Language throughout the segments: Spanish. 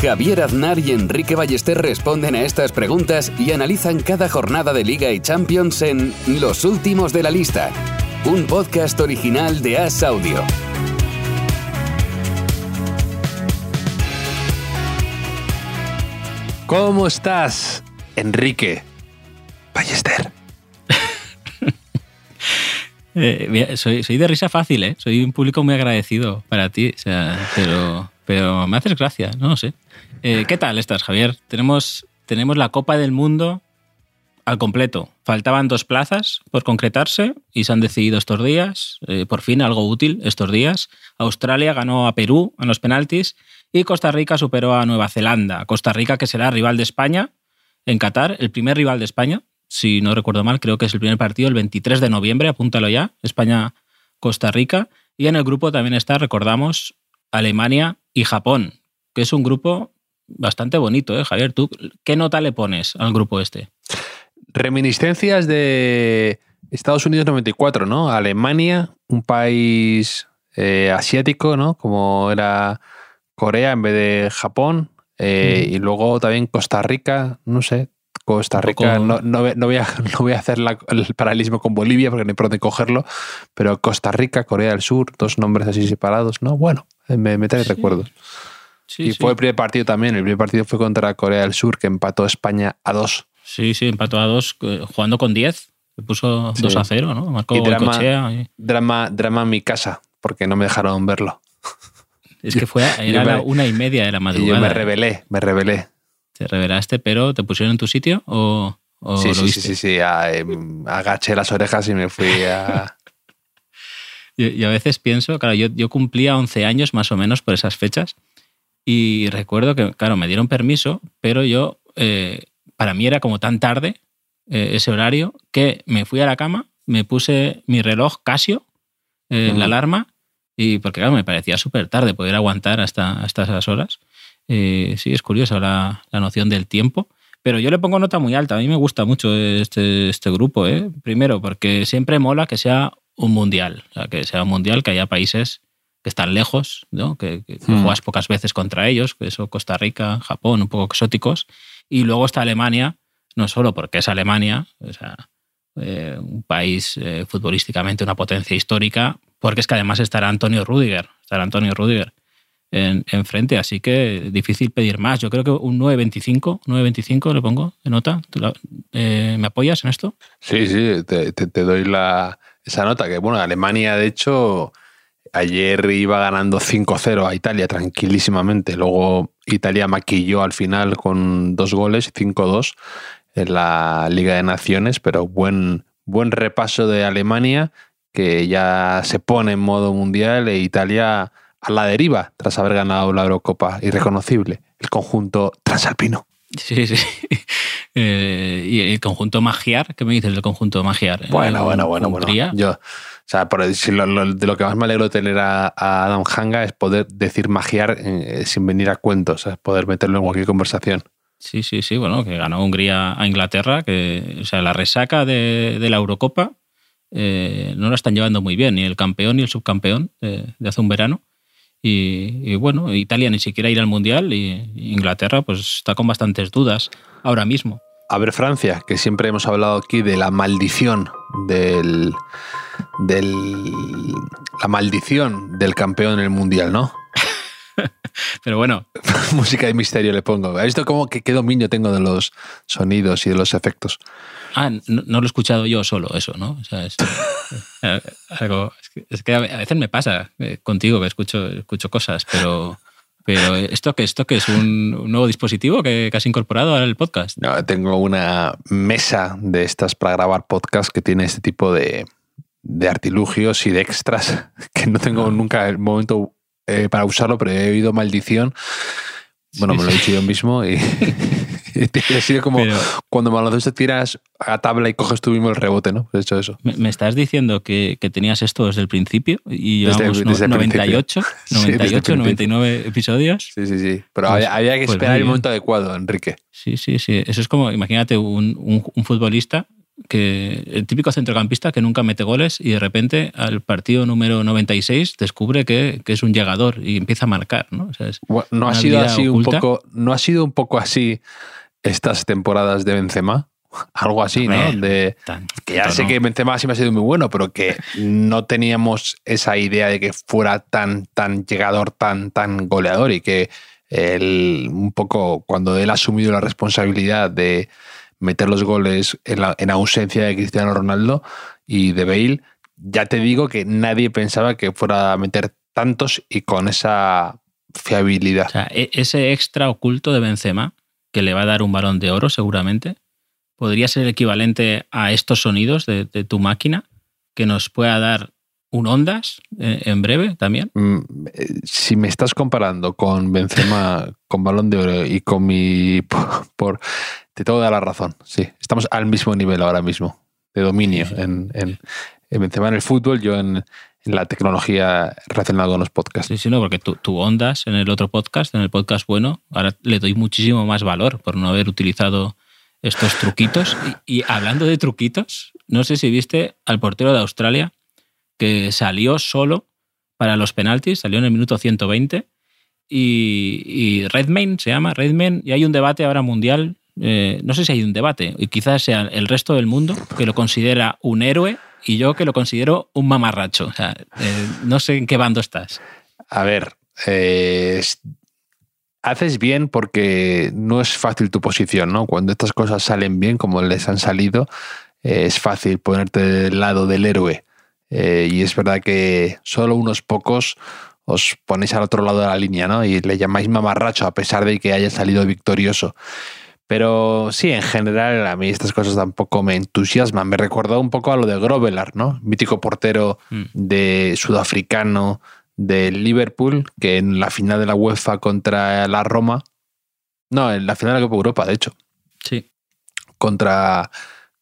Javier Aznar y Enrique Ballester responden a estas preguntas y analizan cada jornada de Liga y Champions en Los Últimos de la Lista, un podcast original de As Audio. ¿Cómo estás, Enrique Ballester? Eh, soy, de risa fácil, ¿eh? Soy un público muy agradecido para ti, o sea, pero, pero me haces gracia, no lo sé. Eh, ¿Qué tal estás, Javier? Tenemos, tenemos la Copa del Mundo al completo. Faltaban dos plazas por concretarse y se han decidido estos días. Eh, por fin algo útil estos días. Australia ganó a Perú en los penaltis y Costa Rica superó a Nueva Zelanda. Costa Rica que será rival de España en Qatar, el primer rival de España si no recuerdo mal, creo que es el primer partido el 23 de noviembre, apúntalo ya, España-Costa Rica. Y en el grupo también está, recordamos, Alemania y Japón, que es un grupo bastante bonito, ¿eh, Javier? ¿Tú qué nota le pones al grupo este? Reminiscencias de Estados Unidos 94, ¿no? Alemania, un país eh, asiático, ¿no? Como era Corea en vez de Japón. Eh, mm. Y luego también Costa Rica, no sé, Costa Rica, no, no, voy a, no voy a hacer el paralelismo con Bolivia porque no hay por dónde cogerlo, pero Costa Rica, Corea del Sur, dos nombres así separados, ¿no? Bueno, me, me trae recuerdos. y fue el primer partido también, el primer partido fue contra Corea del Sur, que empató España a dos. Sí, sí, empató a dos, eh, jugando con 10, se puso 2 a 0, ¿no? Marcó y drama, drama, drama en mi casa, porque no me dejaron verlo. Es que fue, era la una y media de la madrugada. Y yo me rebelé, me rebelé te revelaste, pero ¿te pusieron en tu sitio o, sí, sí, sí, sí, sí, em, agaché las orejas y me fui a... y, a veces pienso, claro, yo, yo cumplía 11 años más o menos por esas fechas y recuerdo que, claro, me dieron permiso, pero yo, eh, para mí era como tan tarde eh, ese horario que me fui a la cama, me puse mi reloj Casio, eh, la alarma, y porque claro, me parecía súper tarde poder aguantar hasta, hasta esas horas. Eh, sí, es curiosa la, noción del tiempo. Pero yo le pongo nota muy alta. A mí me gusta mucho este, este grupo. ¿eh? Primero, porque siempre mola que sea un mundial. O sea, que sea un mundial, que haya países que están lejos, ¿no? que, hmm. juegas pocas veces contra ellos, que eso Costa Rica, Japón, un poco exóticos. Y luego está Alemania, no solo porque es Alemania, o sea, eh, un país futbolísticamente una potencia histórica, porque es que además estará Antonio Rudiger, estará Antonio Rudiger, en, frente, así que difícil pedir más. Yo creo que un 9.25, 9.25 le pongo de nota. Eh, ¿Me apoyas en esto? Sí, sí, te, doy la, esa nota, que bueno, Alemania de hecho ayer iba ganando 5-0 a Italia tranquilísimamente, luego Italia maquilló al final con dos goles, 5-2 en la Liga de Naciones, pero buen, buen repaso de Alemania que ya se pone en modo mundial e Italia a la deriva tras haber ganado la Eurocopa. Irreconocible, el conjunto transalpino. Sí, sí. Eh, y el conjunto Magiar, ¿qué me dices del conjunto Magiar? Bueno, bueno, bueno, bueno. Yo, o sea, por, de lo que más me alegro de tener a, Adam Hanga es poder decir Magiar eh, sin venir a cuentos, es poder meterlo en cualquier conversación. Sí, sí, sí, bueno, que ganó Hungría a Inglaterra, que, o sea, la resaca de, la Eurocopa eh, no la están llevando muy bien, ni el campeón ni el subcampeón de hace un verano. Y, bueno, Italia ni siquiera ir al Mundial y Inglaterra pues está con bastantes dudas ahora mismo. A ver Francia, que siempre hemos hablado aquí de la maldición del, del la maldición del campeón en el Mundial, ¿no? Pero bueno. Música de misterio le pongo. ¿Has visto cómo que qué dominio tengo de los sonidos y de los efectos? Ah, no, lo he escuchado yo solo, eso, ¿no? O sea, es, algo, es, que, a veces me pasa eh, contigo que escucho, escucho cosas, pero, pero esto que esto que es un, nuevo dispositivo que, has incorporado al podcast. No, tengo una mesa de estas para grabar podcast que tiene este tipo de, de artilugios y de extras que no tengo ah. nunca el momento eh, para usarlo, pero he oído maldición. Bueno, me lo he dicho yo mismo y, ha sido como cuando baloncesto tiras a tabla y coges tú mismo el rebote, ¿no? Pues hecho eso. Me, estás diciendo que, tenías esto desde el principio y llevamos 98, 98 99 episodios. Sí, sí, sí. Pero pues, había, que pues esperar el momento adecuado, Enrique. Sí, sí, sí. Eso es como, imagínate un, un futbolista que el típico centrocampista que nunca mete goles y de repente al partido número 96 descubre que, es un llegador y empieza a marcar, ¿no? no ha sido así un poco, no ha sido un poco así estas temporadas de Benzema, algo así, ¿no? De que ya sé que Benzema siempre ha sido muy bueno, pero que no teníamos esa idea de que fuera tan tan llegador, tan tan goleador y que un poco cuando él ha asumido la responsabilidad de meter los goles en, ausencia de Cristiano Ronaldo y de Bale, ya te digo que nadie pensaba que fuera a meter tantos y con esa fiabilidad. O sea, e, ese extra oculto de Benzema, que le va a dar un balón de oro seguramente, podría ser el equivalente a estos sonidos de, tu máquina, que nos pueda dar un Ondas eh, en breve también. Mm, eh, si me estás comparando con Benzema, con balón de oro y con mi... por te tengo que dar la razón, sí. Estamos al mismo nivel ahora mismo de dominio en, en, en el fútbol, yo en, la tecnología relacionada con los podcasts. Sí, sí, no, porque tú, ondas en el otro podcast, en el podcast bueno, ahora le doy muchísimo más valor por no haber utilizado estos truquitos. Y, y, hablando de truquitos, no sé si viste al portero de Australia que salió solo para los penaltis, salió en el minuto 120 y, y Redmayne se llama, Redmayne, y hay un debate ahora mundial eh, no sé si hay un debate, y quizás sea el resto del mundo que lo considera un héroe y yo que lo considero un mamarracho. Eh, no sé en qué bando estás. A ver, eh, haces bien porque no es fácil tu posición, ¿no? Cuando estas cosas salen bien, como les han salido, es fácil ponerte del lado del héroe. y es verdad que solo unos pocos os ponéis al otro lado de la línea, ¿no? Y le llamáis mamarracho a pesar de que haya salido victorioso. Pero sí, en general a mí estas cosas tampoco me entusiasman. Me recordó un poco a lo de Grovelar, ¿no? Mítico portero mm. de sudafricano de Liverpool, que en la final de la UEFA contra la Roma, no, en la final de la Copa Europa, de hecho. Sí. Contra,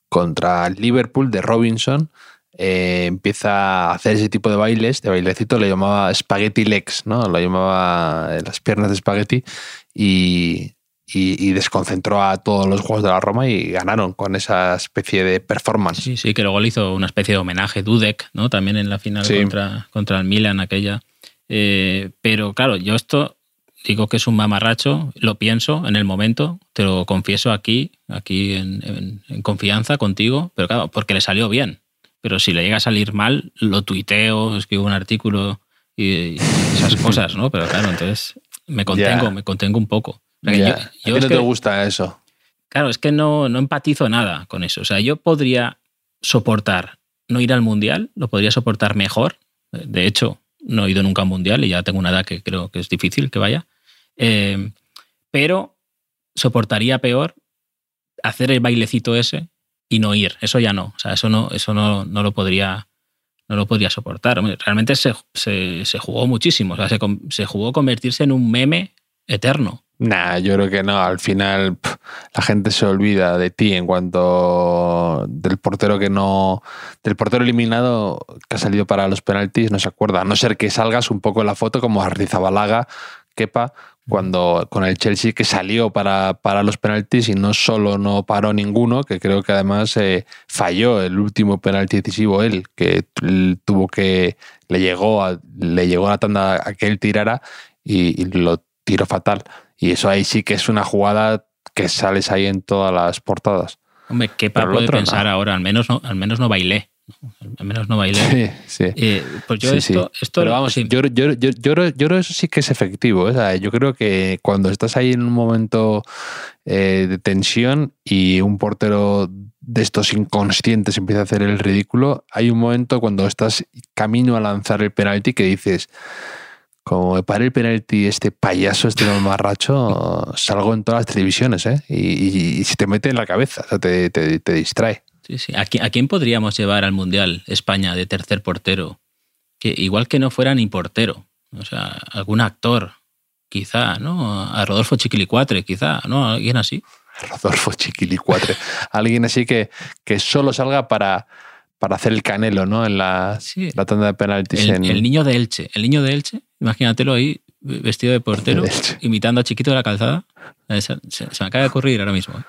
contra Liverpool de Robinson, eh, empieza a hacer ese tipo de bailes, de bailecito, le llamaba Spaghetti Legs, ¿no? Lo llamaba las piernas de Spaghetti y y, desconcentró a todos los juegos de la Roma y ganaron con esa especie de performance. Sí, sí, que luego le hizo una especie de homenaje Dudek, ¿no? También en la final contra, contra el Milan aquella. Eh, pero claro, yo esto digo que es un mamarracho, lo pienso en el momento, te lo confieso aquí, aquí en, confianza contigo, pero claro, porque le salió bien. Pero si le llega a salir mal, lo tuiteo, escribo un artículo y, esas cosas, ¿no? Pero claro, entonces me contengo, me contengo un poco. ¿A ti no te gusta eso? Claro, es que no, no empatizo nada con eso. O sea, yo podría soportar no ir al mundial, lo podría soportar mejor. De hecho, no he ido nunca al mundial y ya tengo una edad que creo que es difícil que vaya. Eh, pero soportaría peor hacer el bailecito ese y no ir. Eso ya no. O sea, eso no, eso no, no lo podría. No lo podría soportar. Realmente se, se, jugó muchísimo. O sea, se, se jugó convertirse en un meme eterno. Nah, yo creo que no. Al final la gente se olvida de ti en cuanto del portero que no. del portero eliminado que ha salido para los penaltis, no se acuerda. A no ser que salgas un poco en la foto como Arrizabalaga, Kepa, cuando con el Chelsea que salió para, para los penaltis y no solo no paró ninguno, que creo que además eh, falló el último penalti decisivo él, que tuvo que. le llegó a, le llegó la tanda a que él tirara y lo tiró fatal. Y eso ahí sí que es una jugada que sales ahí en todas las portadas. Hombre, ¿qué para puede pensar ahora? Al menos no, al menos no bailé. Al menos no bailé. Sí, sí. Eh, pues yo esto, esto, Pero vamos, yo, yo, yo, yo, creo eso sí que es efectivo. ¿eh? yo creo que cuando estás ahí en un momento eh, de tensión y un portero de estos inconscientes empieza a hacer el ridículo, hay un momento cuando estás camino a lanzar el penalti que dices como me pare el penalti este payaso, este mamarracho, salgo en todas las televisiones, ¿eh? Y, se te mete en la cabeza, o sea, te, te, distrae. Sí, sí. ¿A quién, podríamos llevar al Mundial España de tercer portero? Que igual que no fuera ni portero, o sea, algún actor, quizá, ¿no? A Rodolfo Chiquilicuatre, quizá, ¿no? Alguien así. Rodolfo Chiquilicuatre. Alguien así que, que solo salga para, para hacer el canelo, ¿no? En la, Sí. la tanda de penaltis. El, en, el niño de Elche. El niño de Elche, imagínatelo ahí vestido de portero, De imitando a Chiquito de la calzada. Eh, Se, se- se me acaba de ocurrir ahora mismo. ¿eh?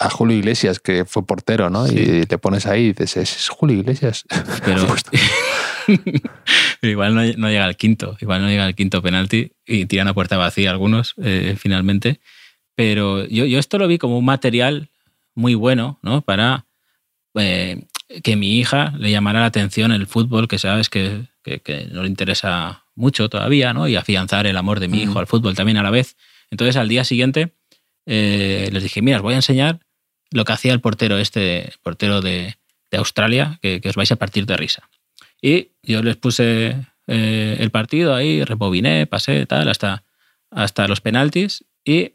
a Julio Iglesias, que fue portero, ¿no? Sí. Y le pones ahí y dices, ¿es Julio Iglesias? Pero, pero igual no, no llega al quinto, igual no llega al quinto penalti y tiran a puerta vacía algunos eh, finalmente. Pero yo, yo esto lo vi como un material muy bueno, ¿no? Para eh, que mi hija le llamara la atención el fútbol, que sabes que, que- que no le interesa mucho todavía, ¿no? Y afianzar el amor de mi hijo al fútbol también a la vez. Entonces al día siguiente eh, les dije, mira, os voy a enseñar lo que hacía el portero este, portero de, de Australia, que, que os vais a partir de risa. Y yo les puse eh, el partido ahí, rebobiné, pasé, tal, hasta, hasta los penaltis y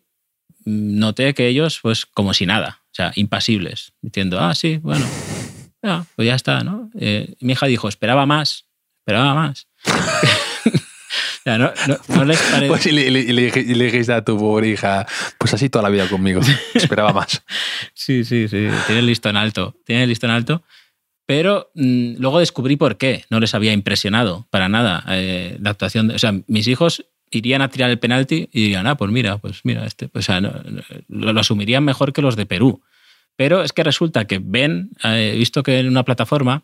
noté que ellos, pues como si nada, o sea, impasibles, diciendo, ah, sí, bueno, ya, pues ya está, ¿no? Eh, mi hija dijo, esperaba más, esperaba más. Sea, no, no- no les parece... Pues y le, le- dijiste a tu pobre hija, pues así toda la vida conmigo. Esperaba más. Sí, sí, sí. Tiene el listón alto. Tiene el listón alto. Pero mm, luego descubrí por qué no les había impresionado para nada eh, la actuación. de- o sea, mis hijos irían a tirar el penalti y dirían, ah, pues mira, pues mira, este, pues, o sea, no- lo, lo asumirían mejor que los de Perú. Pero es que resulta que ven, eh, he visto que en una plataforma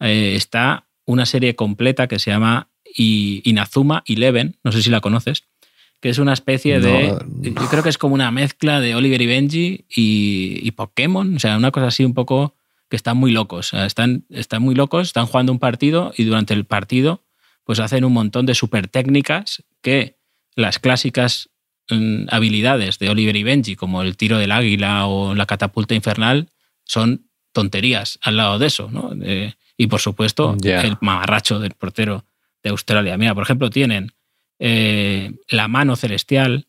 eh, está una serie completa que se llama I- Inazuma Eleven, no sé si la conoces, que es una especie de... No. Yo creo que es como una mezcla de Oliver y Benji y, y Pokémon, o sea, una cosa así un poco que están muy locos, están, están muy locos, están jugando un partido y durante el partido pues hacen un montón de super técnicas que las clásicas mm, habilidades de Oliver y Benji, como el tiro del águila o la catapulta infernal, son tonterías al lado de eso, ¿no? Eh, y por supuesto, el mamarracho del portero de Australia. Mira, por ejemplo, tienen eh, la mano celestial,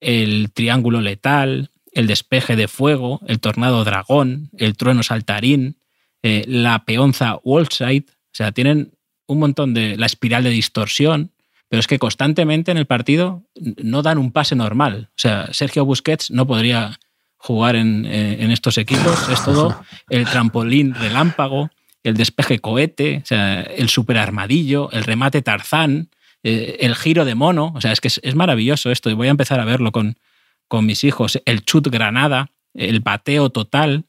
el triángulo letal, el despeje de fuego, el tornado dragón, el trueno saltarín, eh, la peonza wallside. O sea, tienen un montón de. la espiral de distorsión, pero es que constantemente en el partido no dan un pase normal. O sea, Sergio Busquets no podría jugar en, eh, en estos equipos. Es todo el trampolín relámpago, el despeje cohete, o sea, el super armadillo, el remate tarzán, eh, el giro de mono. O sea, es que es, es maravilloso esto y voy a empezar a verlo con, con mis hijos. El chut granada, el bateo total.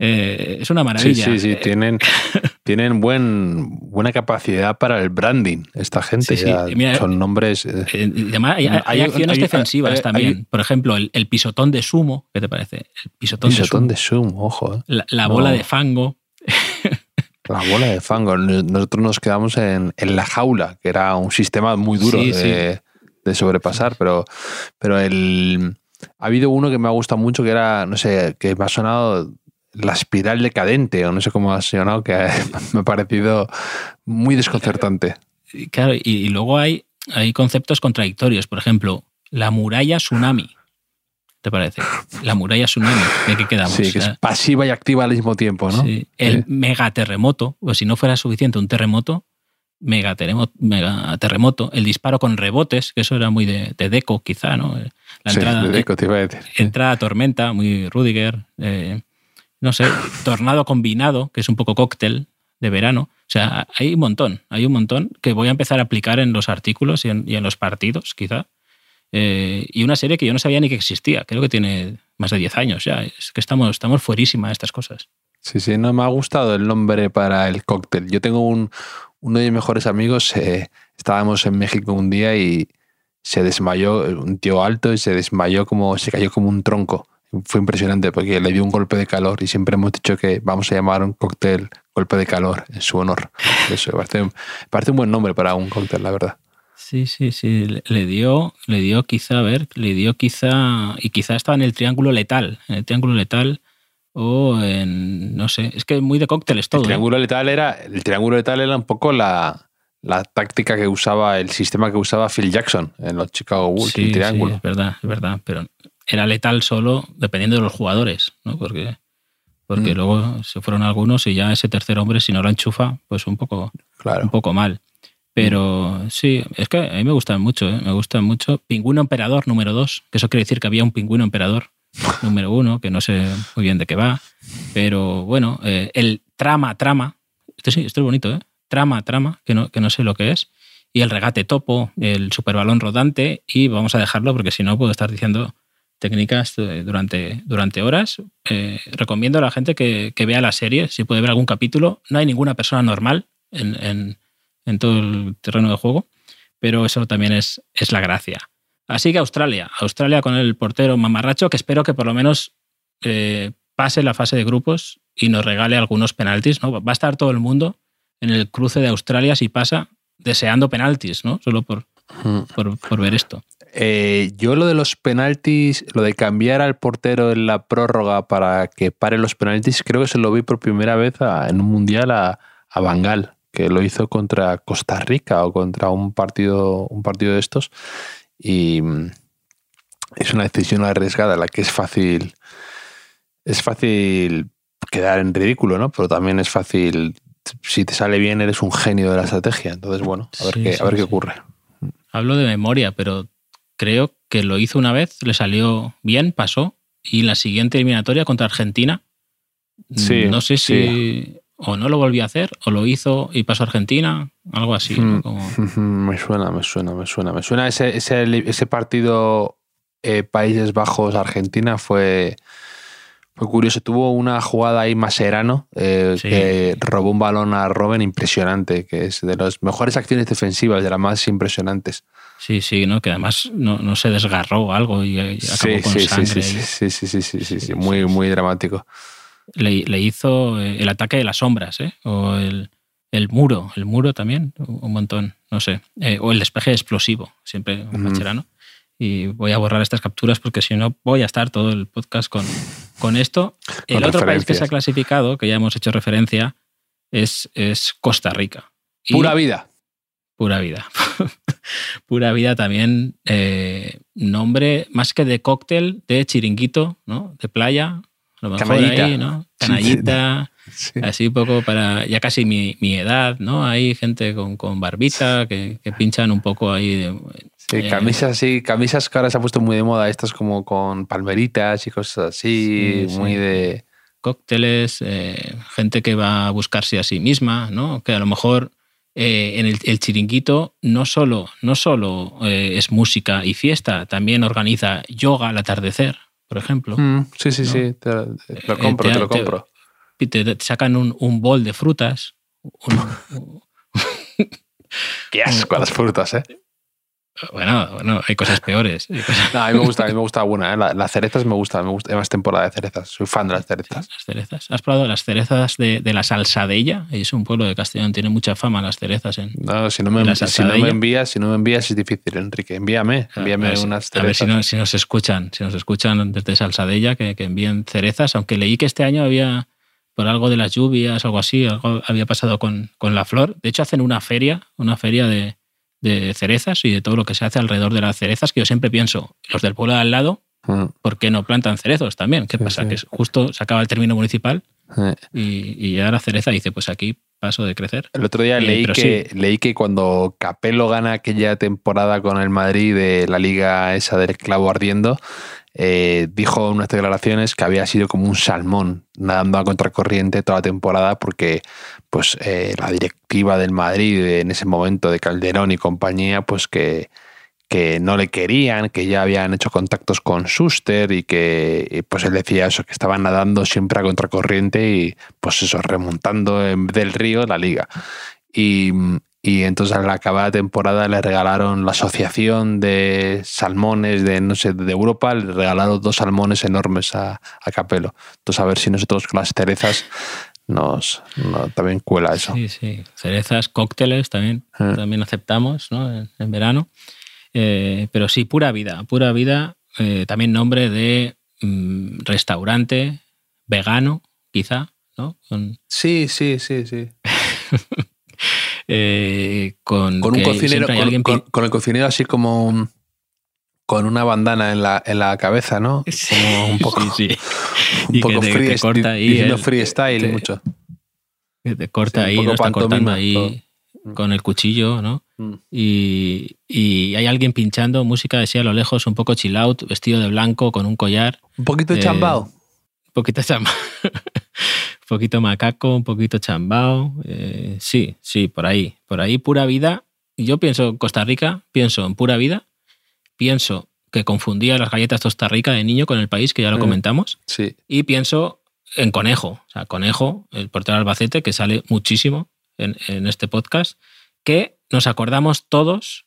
eh, es una Sí, maravilla. sí, sí. Eh, Tienen, tienen buen, buena capacidad para el branding, esta gente. Sí, sí. Mira, son nombres. eh, además, hay, hay Hay- acciones hay- defensivas también. Por ejemplo, el, el pisotón de sumo, ¿qué te parece? El pisotón, pisotón de de sumo. Ojo. eh. La, la No. bola de fango. La bola de fango. Nosotros nos quedamos en, en la jaula, que era un sistema muy duro Sí, de, de sobrepasar, pero, pero el, ha habido uno que me ha gustado mucho, que era, no sé, que me ha sonado la espiral decadente, o no sé cómo ha sonado, que me ha parecido muy desconcertante. Claro, y, y luego hay, hay conceptos contradictorios. Por ejemplo, la muralla tsunami. ¿Te parece? La muralla tsunami. ¿De qué quedamos? Sí, que es pasiva y activa al mismo tiempo, ¿no? sí. El Sí. megaterremoto, o si no fuera suficiente un terremoto, megaterremoto, megaterremoto, el disparo con rebotes, que eso era muy de, de Deco, quizá, ¿no? La Sí, entrada, de Deco, te iba a decir. entrada tormenta, muy Rudiger. eh, no sé, tornado combinado, que es un poco cóctel de verano. O sea, hay un montón, hay un montón que voy a empezar a aplicar en los artículos y en, y en los partidos, quizá. Eh, y una serie que yo no sabía ni que existía. Creo que tiene más de 10 años ya. Es que estamos, estamos fuerísima de estas cosas. Sí, sí, no me ha gustado el nombre para el cóctel. Yo tengo un, uno de mis mejores amigos, eh, estábamos en México un día y se desmayó, un tío alto, y se desmayó como, se cayó como un tronco. Fue impresionante porque le dio un golpe de calor y siempre hemos dicho que vamos a llamar un cóctel golpe de calor en su honor. Eso parece, parece un buen nombre para un cóctel, la verdad. Sí, sí, sí. Le- dio, le dio quizá, a ver, le dio quizá, y quizá estaba en el triángulo letal, en el triángulo letal o en, no sé, es que muy de cócteles todo. El ¿eh? triángulo letal era, el triángulo letal era un poco la, la táctica que usaba, el sistema que usaba Phil Jackson en los Chicago Bulls, Sí, el triángulo. sí, es verdad, es verdad, pero era letal solo dependiendo de los jugadores, ¿no? Porque, porque Mm. luego se fueron algunos y ya ese tercer hombre, si no lo enchufa, pues un poco, Claro. un poco mal. Pero sí, es que a mí me gustan mucho, ¿eh? me gustan mucho. Pingüino emperador número dos, que eso quiere decir que había un pingüino emperador número uno, que no sé muy bien de qué va. Pero bueno, eh, el trama, trama. Esto sí, esto es bonito, ¿eh? Trama, trama, que no, que no sé lo que es. Y el regate topo, el superbalón rodante. Y vamos a dejarlo porque si no puedo estar diciendo técnicas eh, durante, durante horas. Eh, recomiendo a la gente que, que, vea la serie, si puede ver algún capítulo. No hay ninguna persona normal en, en, en todo el terreno de juego, pero eso también es, es la gracia. Así que Australia, Australia con el portero mamarracho, que espero que por lo menos eh, pase la fase de grupos y nos regale algunos penaltis. ¿no? Va a estar todo el mundo en el cruce de Australia si pasa deseando penaltis, ¿no? Solo por, por, por ver esto. Eh, yo lo de los penaltis, lo de cambiar al portero en la prórroga para que pare los penaltis, creo que se lo vi por primera vez a, en un mundial a, a Bangal, que lo hizo contra Costa Rica o contra un partido, un partido de estos. Y mm, es una decisión arriesgada, la que es fácil. Es fácil quedar en ridículo, ¿no? Pero también es fácil. Si te sale bien, eres un genio de la estrategia. Entonces, bueno, a ver, sí, qué, sí, a ver qué ocurre. Hablo de memoria, pero creo que lo hizo una vez, le salió bien, pasó, y la siguiente eliminatoria contra Argentina, sí, no sé si. O no lo volvió a hacer, o lo hizo y pasó a Argentina, algo así. Mm. ¿no? Como... Me suena, me suena, me suena. Me suena ese, ese, ese partido eh, Países Bajos-Argentina fue, fue curioso. Tuvo una jugada ahí Maserano eh, Sí. que robó un balón a Robben impresionante, que es de las mejores acciones defensivas, de las más impresionantes. Sí, sí, ¿no? Que además no, no se desgarró algo y, acabó Sí, con sí, sangre. sí, sí, sí, sí, sí, sí, sí, muy, sí, muy dramático. Le, le hizo eh, el ataque de las sombras, ¿eh? O el, el muro, el muro también, un montón, no sé. Eh, o el despeje explosivo, siempre un. Macherano. Y voy a borrar estas capturas porque si no voy a estar todo el podcast con, con esto. El Con otro país que se ha clasificado, que ya hemos hecho referencia, es, es Costa Rica. Y- Pura vida. Pura vida. Pura vida también, eh, nombre más que de cóctel, de chiringuito, ¿no? De playa, lo mejor Canallita. ahí, ¿no? Sí, Canallita, Sí. así un poco para ya casi mi, mi edad, ¿no? Hay gente con, con barbita que, que pinchan un poco ahí. de- Sí, eh, camisas así, camisas que ahora se ha puesto muy de moda, estas como con palmeritas y cosas así, Sí, sí. muy de... cócteles, eh, gente que va a buscarse a sí misma, ¿no? Que a lo mejor eh, en el, el chiringuito no solo, no solo eh, es música y fiesta, también organiza yoga al atardecer, por ejemplo. Mm, sí, sí, ¿no? sí, te, lo- lo Eh, compro, te- te lo compro. Y te, te sacan un, un bol de frutas. un- Qué asco a las frutas, ¿eh? Bueno, bueno, hay cosas peores. hay cosas- No, a mí me gusta, a mí me gusta una, ¿eh? La- las cerezas me gusta, me gusta, hay más temporada de cerezas, soy fan de las cerezas. Las cerezas. ¿Has probado las cerezas de, de la salsadella? Es un pueblo de Castellón, tiene mucha fama las cerezas en, No, si no me, ¿Y la si no me envías, si no me envías es difícil, Enrique. Envíame, envíame a ver, si- unas a ver cerezas. si, no- si nos escuchan, si nos escuchan desde Salsadella, que, que envíen cerezas, aunque leí que este año había, por algo de las lluvias, algo así, algo había pasado con, con la flor. De hecho, hacen una feria, una feria de, de cerezas y de todo lo que se hace alrededor de las cerezas, que yo siempre pienso, los del pueblo de al lado, Mm, ¿por qué no plantan cerezos también? ¿Qué Sí, pasa? sí. Que justo se acaba el término municipal y, y ya la cereza dice, pues aquí paso de crecer. El otro día Eh, leí, que, leí que cuando Capello gana aquella temporada con el Madrid de la liga esa del clavo ardiendo, eh, dijo en unas declaraciones que había sido como un salmón nadando a contracorriente toda la temporada porque pues eh, la directiva del Madrid en ese momento de Calderón y compañía pues que, que no le querían, que ya habían hecho contactos con Schuster y que pues él decía eso, que estaban nadando siempre a contracorriente y pues eso, remontando en del río la liga. Y, y entonces al acabar la temporada le regalaron la asociación de salmones de no sé de Europa, le regalaron dos salmones enormes a, a Capello. Entonces a ver si nosotros con las cerezas nos, no, también cuela eso. Sí, sí. Cerezas, cócteles también, Eh. también aceptamos ¿no? en, en verano. Eh, pero sí, pura vida. Pura vida, eh, también nombre de mm, restaurante vegano, quizá, ¿no? Con, Sí, sí, sí, sí. eh, con, Con un cocinero, con, el cocinero así como con una bandana en la, en la cabeza, ¿no? Como un poco, Sí, sí. un Y que poco te- te free, corta ahí diciendo el- freestyle te- mucho. que te corta Sí, ahí, poco no está cortando ahí todo. con el cuchillo, ¿no? Mm. y, y hay alguien pinchando música así a lo lejos, un poco chill out, vestido de blanco, con un collar. Un poquito Eh, chambao. Un poquito chambao. un poquito macaco, un poquito chambao. eh, sí, sí, por ahí. Por ahí, pura vida. Yo pienso en Costa Rica, pienso en pura vida. Pienso que confundía las galletas Costa Rica de niño con el país, que ya lo Mm. comentamos. Sí. Y pienso en Conejo. O sea, Conejo, el portero de Albacete, que sale muchísimo en, en este podcast, que nos acordamos todos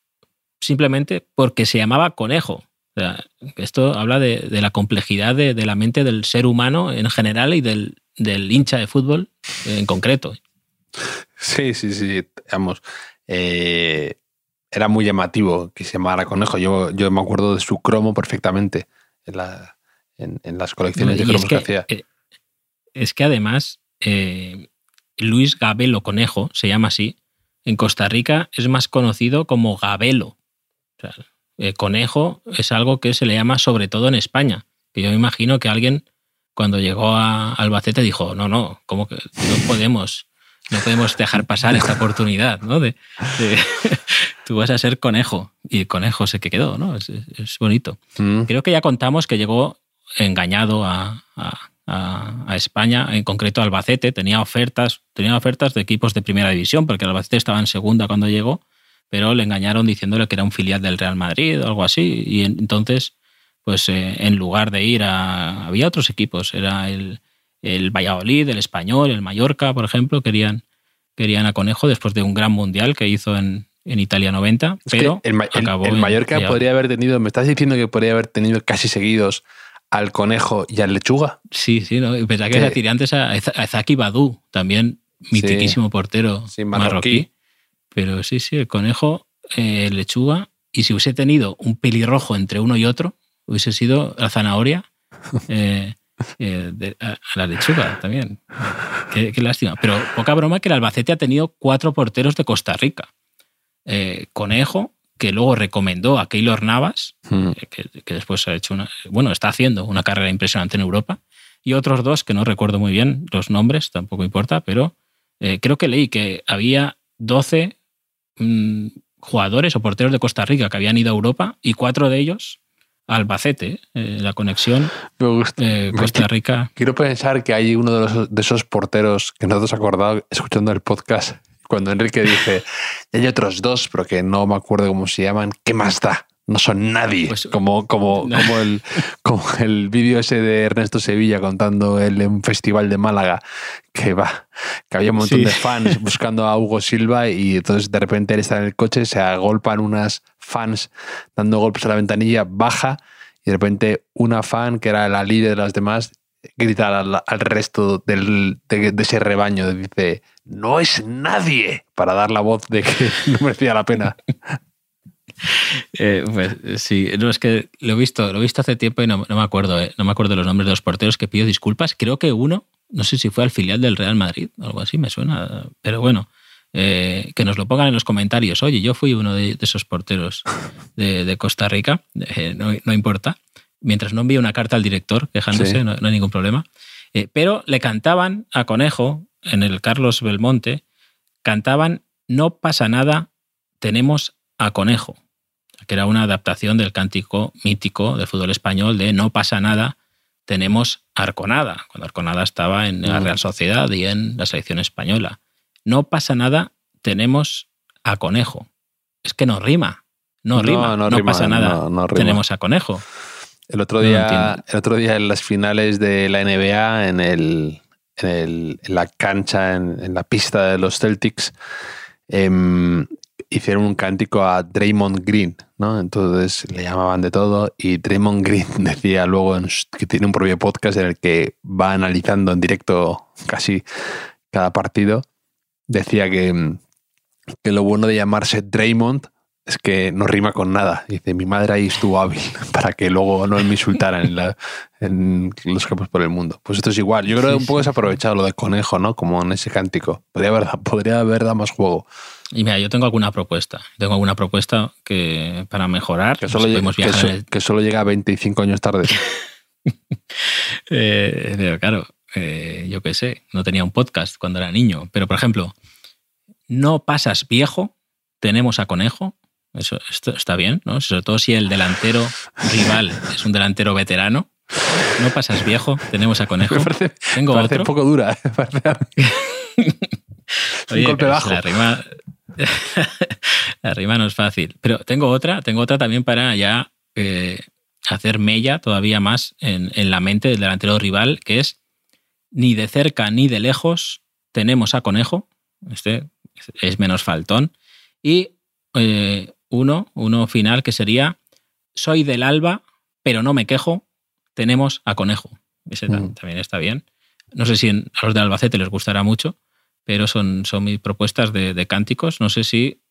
simplemente porque se llamaba Conejo. O sea, esto habla de, de la complejidad de, de la mente del ser humano en general y del, del hincha de fútbol en concreto. Sí, sí, sí. Vamos. eh, era muy llamativo que se llamara Conejo. Yo, yo me acuerdo de su cromo perfectamente en, la- en- en las colecciones de cromos es que, que, hacía. eh, es que además eh, Luis Gabelo Conejo, se llama así, en Costa Rica es más conocido como Gabelo. O sea, eh, conejo es algo que se le llama sobre todo en España. Que yo me imagino que alguien cuando llegó a Albacete dijo, no, no, ¿cómo que no podemos, no podemos dejar pasar esta oportunidad, ¿no? De, de- tú vas a ser conejo. Y conejo se que quedó, ¿no? Es, es- bonito. Mm. Creo que ya contamos que llegó engañado a, a- a- a España, en concreto Albacete. Tenía ofertas, tenía ofertas de equipos de primera división, porque el Albacete estaba en segunda cuando llegó, pero le engañaron diciéndole que era un filial del Real Madrid o algo así. Y en- entonces, pues eh, en lugar de ir a. Había otros equipos, era el, el Valladolid, el Español, el Mallorca, por ejemplo, querían, querían a Conejo después de un gran mundial que hizo en, en Italia 90, Es que pero el, el- el Mallorca podría haber tenido, me estás diciendo que podría haber tenido casi seguidos al conejo y al lechuga. Sí, sí, ¿no? Pensaba que Que- decir antes a a Zaki Badu, también mitiquísimo portero Sí, marroquí. marroquí. Pero sí, sí, el conejo, eh, lechuga. Y si hubiese tenido un pelirrojo entre uno y otro, hubiese sido la zanahoria eh, eh, de- a, a la lechuga también. Qué, qué lástima. Pero poca broma que el Albacete ha tenido cuatro porteros de Costa Rica. Eh, conejo, que luego recomendó a Keylor Navas, Mm. eh, que, que después ha hecho una, bueno, está haciendo una carrera impresionante en Europa, y otros dos que no recuerdo muy bien los nombres, tampoco importa, pero eh, creo que leí que había 12 mm, jugadores o porteros de Costa Rica que habían ido a Europa y cuatro de ellos Albacete, eh, la conexión eh, Costa Rica. Quiero pensar que hay uno de, los- de esos porteros que nosotros acordado escuchando el podcast cuando Enrique dice, "Y hay otros dos, pero que no me acuerdo cómo se llaman, ¿qué más da? No son nadie. Pues- como, como, como el, como el vídeo ese de Ernesto Sevilla contando el en un festival de Málaga, que va, que había un montón Sí. de fans buscando a Hugo Silva y entonces de repente él está en el coche, se agolpan unas fans dando golpes a la ventanilla, baja y de repente una fan, que era la líder de las demás, grita al, al resto del, de, de ese rebaño, dice, no es nadie, para dar la voz de que no merecía la pena. Eh, pues sí, no es que lo he visto, lo he visto hace tiempo y no, no me acuerdo, eh, no me acuerdo los nombres de los porteros que pido disculpas. Creo que uno, no sé si fue al filial del Real Madrid o algo así, me suena, pero bueno, eh, que nos lo pongan en los comentarios. Oye, yo fui uno de, de esos porteros de, de Costa Rica, eh, no, no importa. Mientras no envíe una carta al director quejándose, Sí. no, no hay ningún problema. Eh, pero le cantaban a Conejo en el Carlos Belmonte, cantaban No pasa nada, tenemos a Conejo que era una adaptación del cántico mítico del fútbol español de No pasa nada, tenemos Arconada, cuando Arconada estaba en la Mm. Real Sociedad y en la selección española. No pasa nada, tenemos a Conejo. Es que no rima, no, No, rima, no no, rima, pasa nada, no- no rima. tenemos a Conejo. El otro No día, el otro día en las finales de la NBA, en, el, en, el- en la cancha, en, en la pista de los Celtics, em, hicieron un cántico a Draymond Green, ¿no? Entonces le llamaban de todo y Draymond Green decía luego en que tiene un propio podcast en el que va analizando en directo casi cada partido. Decía que, que lo bueno de llamarse Draymond es que no rima con nada. Dice, mi madre ahí estuvo hábil para que luego no me insultaran en, la- en los campos por el mundo. Pues esto es igual. Yo creo que un poco sí. desaprovechado lo de conejo, ¿no? Como en ese cántico. Podría haber, podría haber dado más juego. Y mira, yo tengo alguna propuesta. Tengo alguna propuesta que para mejorar. Que pues solo, llega, podemos que, viajar so- en el- que solo llega 25 años tarde. Eh, pero claro, eh, yo qué sé, no tenía un podcast cuando era niño. Pero, por ejemplo, no pasas viejo, tenemos a Conejo. Eso esto está bien, ¿no? Sobre todo si el delantero rival es un delantero veterano. No pasas viejo, tenemos a Conejo. Me parece, Tengo parece otro. un poco dura. me parece un golpe bajo. La rima, la rima no es fácil. Pero tengo otra, tengo otra también para ya eh, hacer mella todavía más en, en la mente del delantero rival, que es ni de cerca ni de lejos tenemos a Conejo. Este es menos faltón. Y eh, uno, uno final que sería soy del alba, pero no me quejo, tenemos a Conejo. Ese Mm. también está bien. No sé si a los de Albacete les gustará mucho, pero son, son mis propuestas de, de cánticos. No sé si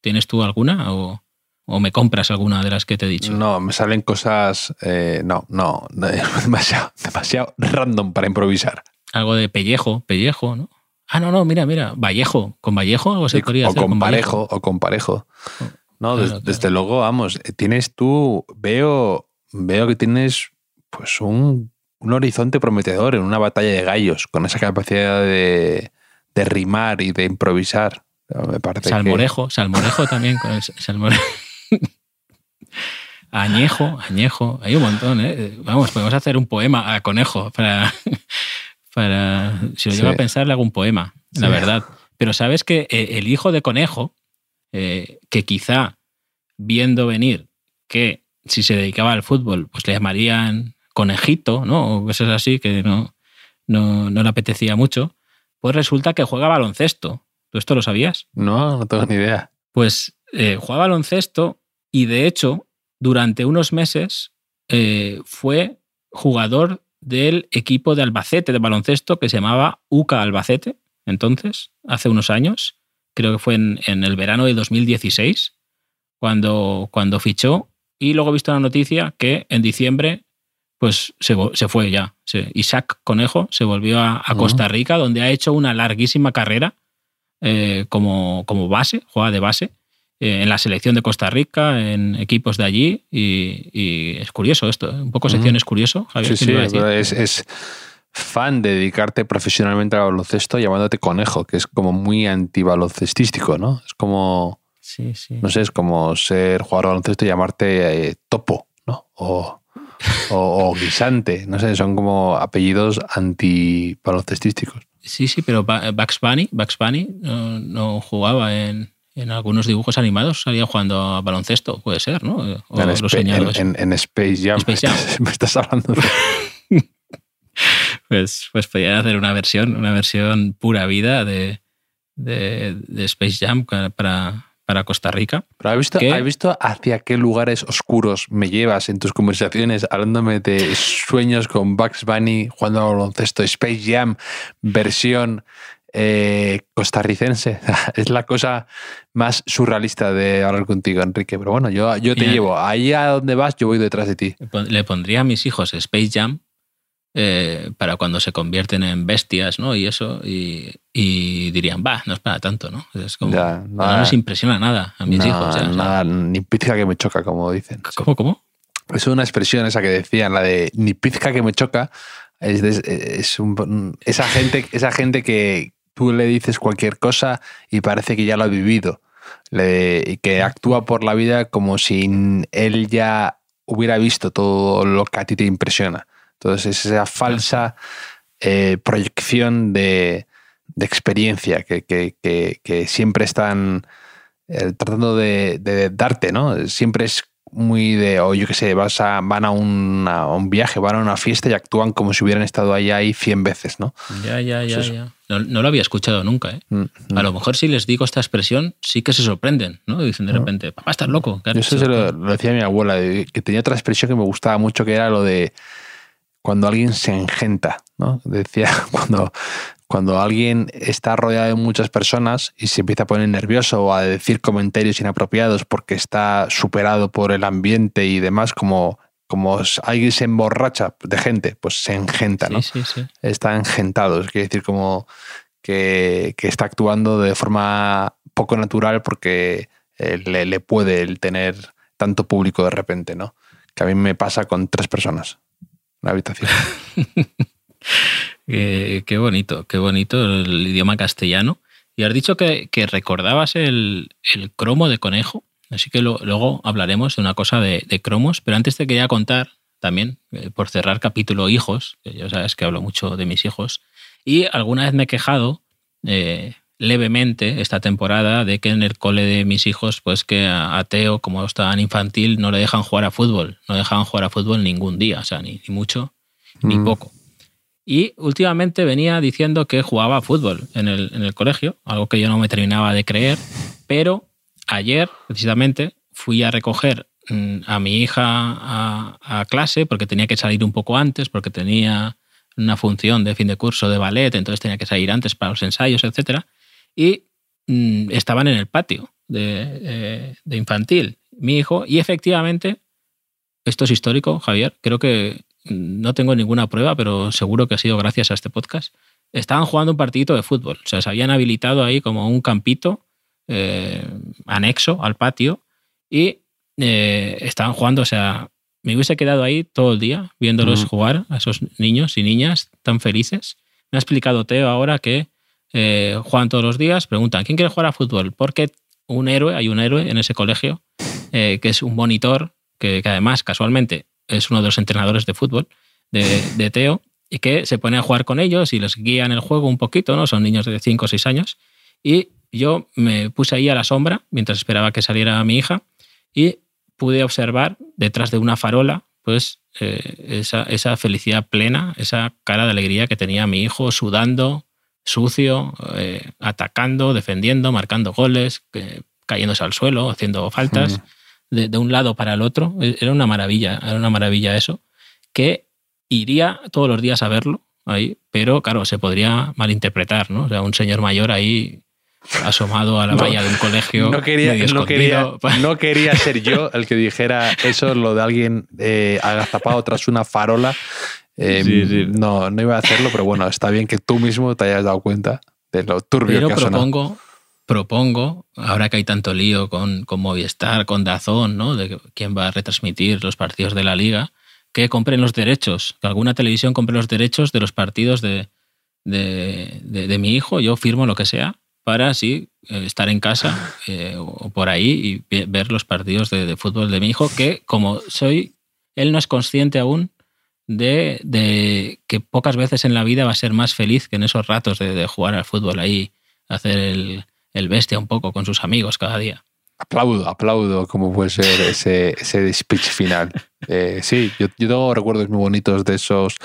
tienes tú alguna o, o me compras alguna de las que te he dicho. No, me salen cosas. eh, no, no, no, demasiado, demasiado random para improvisar. Algo de pellejo, pellejo, ¿no? Ah, no, no, mira, mira, Vallejo. ¿Con Vallejo algo se podría o hacer? con Vallejo? parejo, o con parejo. No, Claro, des- claro. desde luego, vamos, eh, tienes tú, veo, veo que tienes pues un, un horizonte prometedor en una batalla de gallos, con esa capacidad de, de rimar y de improvisar. Me parece que- Salmorejo, salmorejo también con el salmorejo. Añejo, añejo, hay un montón, ¿eh? Vamos, podemos hacer un poema a conejo para. para si lo llego Sí. a pensar, le hago un poema, la verdad. Pero sabes que eh, el hijo de conejo, eh, que quizá viendo venir que si se dedicaba al fútbol, pues le llamarían conejito, ¿no? O cosas así que no, no, no le apetecía mucho, pues resulta que juega baloncesto. ¿Tú esto lo sabías? No, no tengo ni idea. Pues eh, juega baloncesto y de hecho durante unos meses eh, fue jugador del equipo de Albacete de baloncesto que se llamaba UCA Albacete, entonces, hace unos años, creo que fue en, en el verano de 2016, cuando, cuando fichó y luego he visto la noticia que en diciembre pues se, se fue ya. Se- Isaac Conejo se volvió a. Costa Rica, donde ha hecho una larguísima carrera eh, como, como base, juega de base, eh, en la selección de Costa Rica, en equipos de allí, y, y es curioso esto, ¿eh? un poco sección es curioso, Javier. Sí, ¿qué sí, es, es fan de dedicarte profesionalmente al baloncesto llamándote conejo, que es como muy antibaloncestístico, ¿no? Es como, sí, sí. no sé, es como ser jugador de baloncesto y llamarte eh, topo, ¿no? O, o, o guisante, no sé, son como apellidos antibaloncestísticos. Sí, sí, pero Bugs Bunny, Bugs Bunny no, no jugaba en, en algunos dibujos animados, salía jugando a baloncesto, puede ser, ¿no? O En, lo Spa- señalo en- eso. en- en Space Jam. Space Jam. Me estás hablando de... Pues, pues podrían hacer una versión, una versión pura vida de, de, de Space Jam para, para Costa Rica. Pero ¿has visto. ¿has visto hacia qué lugares oscuros me llevas en tus conversaciones hablándome de sueños con Bugs Bunny jugando al baloncesto, Space Jam, versión eh, costarricense? es la cosa más surrealista de hablar contigo, Enrique. Pero bueno, yo, yo te Mira. llevo. Ahí a donde vas, yo voy detrás de ti. Le pondría a mis hijos Space Jam eh, para cuando se convierten en bestias, ¿no? Y eso, y, y dirían, va, no es para tanto, ¿no? Es como, Ya, no, les impresiona nada a mis No, hijos. ya, o sea, nada, ni pizca que me choca, como dicen. ¿Cómo, cómo? Es una expresión esa que decían, la de ni pizca que me choca. Es, de- es un- esa, gente, esa gente que tú le dices cualquier cosa y parece que ya lo ha vivido. Le- y que actúa por la vida como si él ya hubiera visto todo lo que a ti te impresiona. Entonces es esa falsa eh, proyección de, de experiencia que, que- que- que siempre están eh, tratando de, de darte, ¿no? Siempre es muy de, o yo qué sé, vas a, van a, un- a un viaje, van a una fiesta y actúan como si hubieran estado ahí ahí 100 veces, ¿no? Ya, ya, ya, ya. No, no lo había escuchado nunca, ¿eh? Mm, mm. A lo mejor si les digo esta expresión, sí que se sorprenden, ¿no? Dicen de Ah. repente, papá, estás loco. ¿qué has Yo eso hecho?". se lo, lo decía mi abuela, que tenía otra expresión que me gustaba mucho, que era lo de cuando alguien se engenta, ¿no? Decía, cuando, cuando alguien está rodeado de muchas personas y se empieza a poner nervioso o a decir comentarios inapropiados porque está superado por el ambiente y demás, como, como alguien se emborracha de gente, pues se engenta, ¿no? Sí, sí, sí. está engentado. Quiere decir como que, que está actuando de forma poco natural porque eh, le, le puede el tener tanto público de repente, ¿no? Que a mí me pasa con tres personas la habitación. Qué bonito, qué bonito el idioma castellano Y has dicho que, recordabas el, cromo de conejo, así que luego hablaremos de una cosa de, cromos, pero antes te quería contar también, eh, por cerrar capítulo hijos, que ya sabes que hablo mucho de mis hijos, y alguna vez me he quejado eh, levemente esta temporada de que en el cole de mis hijos, pues que a, Teo, como está en infantil, no le dejan jugar a fútbol, no dejaban jugar a fútbol ningún día, o sea, ni, mucho ni mm. poco. Y últimamente venía diciendo que jugaba a fútbol en el, en el colegio, algo que yo no me terminaba de creer, pero ayer, precisamente, fui a recoger mm, a mi hija a, clase porque tenía que salir un poco antes, porque tenía una función de fin de curso de ballet, entonces tenía que salir antes para los ensayos, etc. Y mm, estaban en el patio de, eh, de, infantil, mi hijo, y efectivamente, esto es histórico, Javier, creo que no tengo ninguna prueba, pero seguro que ha sido gracias a este podcast. Estaban jugando un partidito de fútbol. O sea, se habían habilitado ahí como un campito eh, anexo al patio y eh, estaban jugando. O sea, me hubiese quedado ahí todo el día viéndolos jugar a esos niños y niñas tan felices. Me ha explicado Teo ahora que eh, juegan todos los días, preguntan, ¿quién quiere jugar a fútbol? Porque un héroe, hay un héroe en ese colegio, que es un monitor, que, que, además casualmente es uno de los entrenadores de fútbol de, Teo, y que se pone a jugar con ellos y les guía en el juego un poquito, ¿no? Son niños de 5 o 6 años. Y yo me puse ahí a la sombra mientras esperaba que saliera mi hija y pude observar detrás de una farola pues eh, esa, felicidad plena, esa cara de alegría que tenía mi hijo sudando, sucio, eh, atacando, defendiendo, marcando goles, cayéndose al suelo, haciendo faltas de, un lado para el otro. E, era una maravilla, era una maravilla eso, que iría todos los días a verlo ahí, pero claro, se podría malinterpretar, ¿no? O sea, un señor mayor ahí asomado a la valla de un colegio. No quería, no quería, no, quería, ser yo el que dijera eso, lo de alguien eh, agazapado tras una farola. Em, no, no iba a hacerlo, pero bueno, está bien que tú mismo te hayas dado cuenta de lo turbio que ha propongo, propongo, ahora que hay tanto lío con, con Movistar, con Dazón, ¿no? de quién va a retransmitir los partidos de la liga, que compren los derechos, que alguna televisión compre los derechos de los partidos de, de, mi hijo, yo firmo lo que sea, para así eh, estar en casa eh, o por ahí y ver los partidos de, fútbol de mi hijo, que como soy, él no es consciente aún de, de, que pocas veces en la vida va a ser más feliz que en esos ratos de, jugar al fútbol ahí, hacer el, el bestia un poco con sus amigos cada día. Aplaudo, aplaudo como puede ser ese, ese speech final. Eh, sí, yo, yo, tengo recuerdos muy bonitos de esos,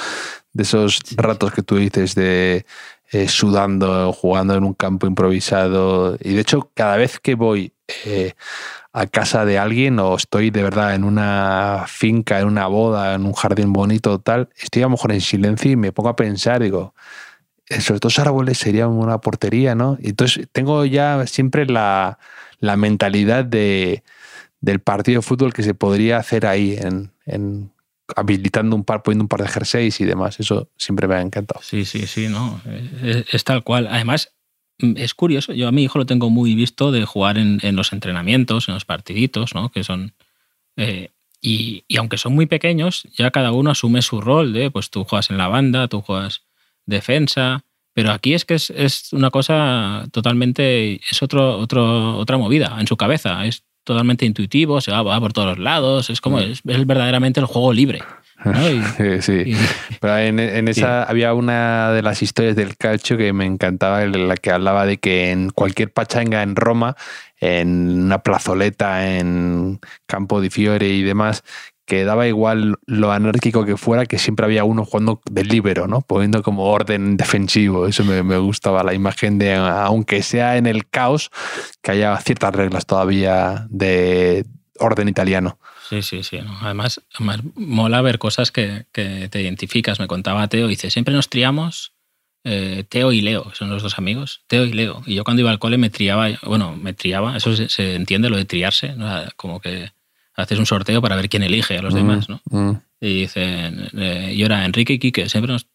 de esos ratos que tú dices de eh, sudando, jugando en un campo improvisado. Y de hecho, cada vez que voy eh, a casa de alguien o estoy de verdad en una finca, en una boda, en un jardín bonito, tal, estoy a lo mejor en silencio y me pongo a pensar, digo, esos dos árboles serían una portería, ¿no? Entonces tengo ya siempre la, mentalidad de, del partido de fútbol que se podría hacer ahí, en, habilitando un par, poniendo un par de jerseys y demás. Eso siempre me ha encantado. Sí, sí, sí, no. Es, tal cual. Además, es curioso. Yo a mi hijo lo tengo muy visto de jugar en, los entrenamientos, en los partiditos, ¿no? Que son. Eh, y, y, aunque son muy pequeños, ya cada uno asume su rol de, pues tú juegas en la banda, tú juegas defensa. Pero aquí es que es, una cosa totalmente, es otro, otro, otra movida en su cabeza. Es totalmente intuitivo, se va, por todos los lados, es como, mm. es, verdaderamente el juego libre. sí, sí. Pero en, esa había una de las historias del calcio que me encantaba, en la que hablaba de que en cualquier pachanga en Roma, en una plazoleta, en Campo di Fiore y demás, que daba igual lo anárquico que fuera, que siempre había uno jugando de libero, ¿no? Poniendo como orden defensivo. Eso me, gustaba, la imagen de, aunque sea en el caos, que haya ciertas reglas todavía de orden italiano. Sí, sí, sí. Además, mola ver cosas que, te identificas. Me contaba Teo, dice, siempre nos triamos eh, Teo y Leo, son los dos amigos, Teo y Leo. Y yo cuando iba al cole me triaba, bueno, me triaba, eso se, entiende, lo de triarse, como que haces un sorteo para ver quién elige a los mm, demás, ¿no? Mm. Y dicen, eh, yo era Enrique y Quique, siempre nos,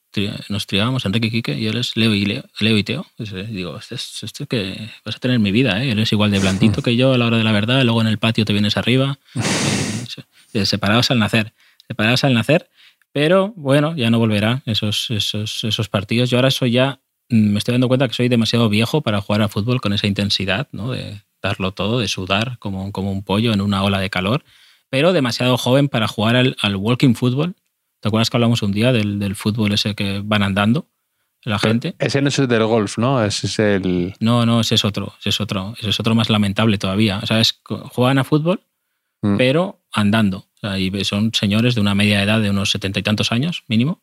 nos triábamos, Enrique Quique, y él es Leo y, Leo, y Teo. Y digo, esto es, esto que vas a tener en mi vida, ¿eh? Él es igual de blandito que yo a la hora de la verdad, luego en el patio te vienes arriba, eh, separados al nacer, separados al nacer, pero bueno, ya no volverá esos, esos, esos partidos. Yo ahora soy ya mm, me estoy dando cuenta que soy demasiado viejo para jugar al fútbol con esa intensidad, ¿no? De darlo todo, de sudar como, como un pollo en una ola de calor, pero demasiado joven para jugar al, al walking football. ¿Te acuerdas que hablamos un día del, del fútbol ese que van andando la gente? Ese no es el del golf, ¿no? Ese es el. No, no, ese es otro, ese es otro, ese es otro más lamentable todavía. O sea, es, juegan a fútbol, Mm. pero andando. O sea, y son señores de una media edad de unos setenta y tantos años, mínimo.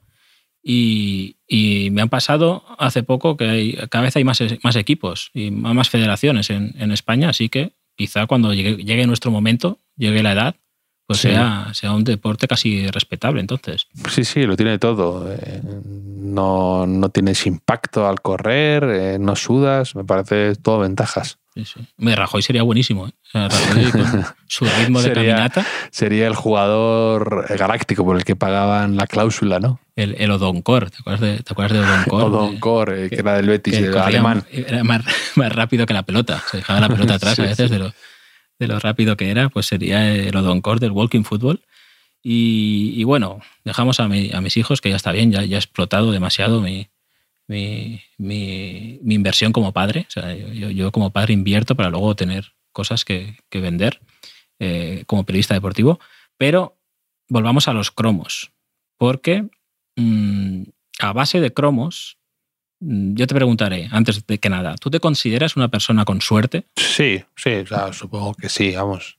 Y, y me han pasado hace poco que hay, cada vez hay más, más equipos y más federaciones en, en España, así que quizá cuando llegue, llegue, nuestro momento, llegue la edad, pues Sí. sea, sea un deporte casi respetable entonces. Sí, sí, lo tiene todo. Eh, No, no tienes impacto al correr, eh, no sudas, me parece todo ventajas. Sí, Rajoy sería buenísimo. ¿eh? Rajoy con su ritmo de Sería- caminata, Sería el jugador galáctico por el que pagaban la cláusula, ¿no? el, el Odoncor. ¿Te acuerdas de, te acuerdas de Odoncor? Odoncor, eh, que era del Betis, que el alemán. Era más, más rápido que la pelota. Se dejaba la pelota atrás a veces de, lo, de lo rápido que era, pues sería el Odoncor del walking football. Y, bueno, dejamos a, mi- a mis hijos, que ya está bien, ya, ya explotado demasiado mi, mi, mi- inversión como padre. O sea, yo, yo- como padre invierto para luego tener cosas que, que vender eh, como periodista deportivo. Pero volvamos a los cromos, porque mm, a base de cromos, yo te preguntaré, antes de que nada, ¿tú te consideras una persona con suerte? Sí, sí, o sea, supongo que sí, vamos.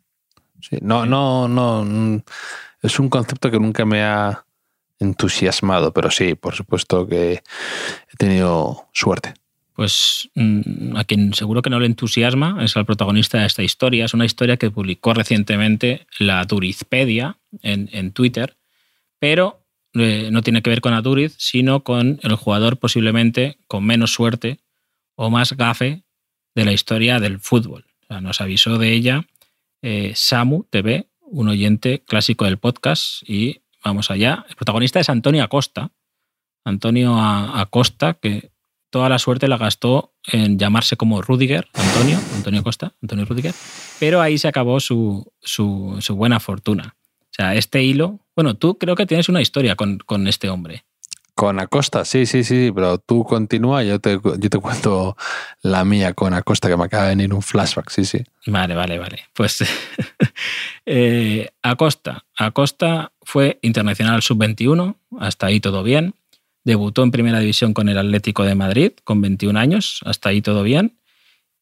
Sí, no, no, no. mm, Es un concepto que nunca me ha entusiasmado, pero sí, por supuesto que he tenido suerte. Pues mm, a quien seguro que no le entusiasma es al protagonista de esta historia. Es una historia que publicó recientemente la Durizpedia en, en Twitter, pero eh, no tiene que ver con Aduriz, sino con el jugador posiblemente con menos suerte o más gafe de la historia del fútbol. Nos avisó de ella eh, Samu TV, un oyente clásico del podcast, y vamos allá. El protagonista es Antonio Acosta. Antonio Acosta, que toda la suerte la gastó en llamarse como Rudiger, Antonio, Antonio Costa, Antonio Rudiger, pero ahí se acabó su, su, su buena fortuna. O sea, este hilo, bueno, tú creo que tienes una historia con, con este hombre. Con Acosta, sí, sí, sí, pero tú continúa, yo te, yo te cuento la mía con Acosta, que me acaba de venir un flashback, sí, sí. Vale, vale, vale. Pues eh, Acosta. Acosta fue internacional sub-21, hasta ahí todo bien. Debutó en primera división con el Atlético de Madrid con 21 años, hasta ahí todo bien.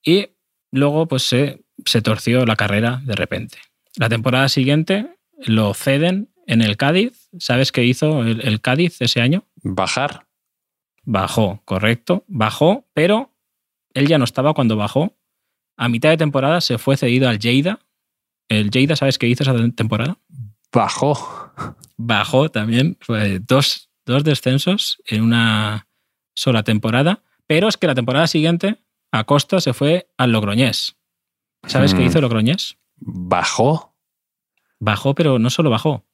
Y luego pues se, se torció la carrera de repente. La temporada siguiente lo ceden en el Cádiz. ¿Sabes qué hizo el, el Cádiz ese año? Bajar, Bajó, correcto. Bajó, pero él ya no estaba cuando bajó. A mitad de temporada se fue cedido al Lleida. El Lleida, ¿sabes qué hizo esa temporada? bajó. Bajó también. Fue dos, dos descensos en una sola temporada. Pero es que la temporada siguiente, Acosta se fue al Logroñés. ¿Sabes qué Mm. hizo Logroñés? Bajó. Bajó, pero no solo bajó.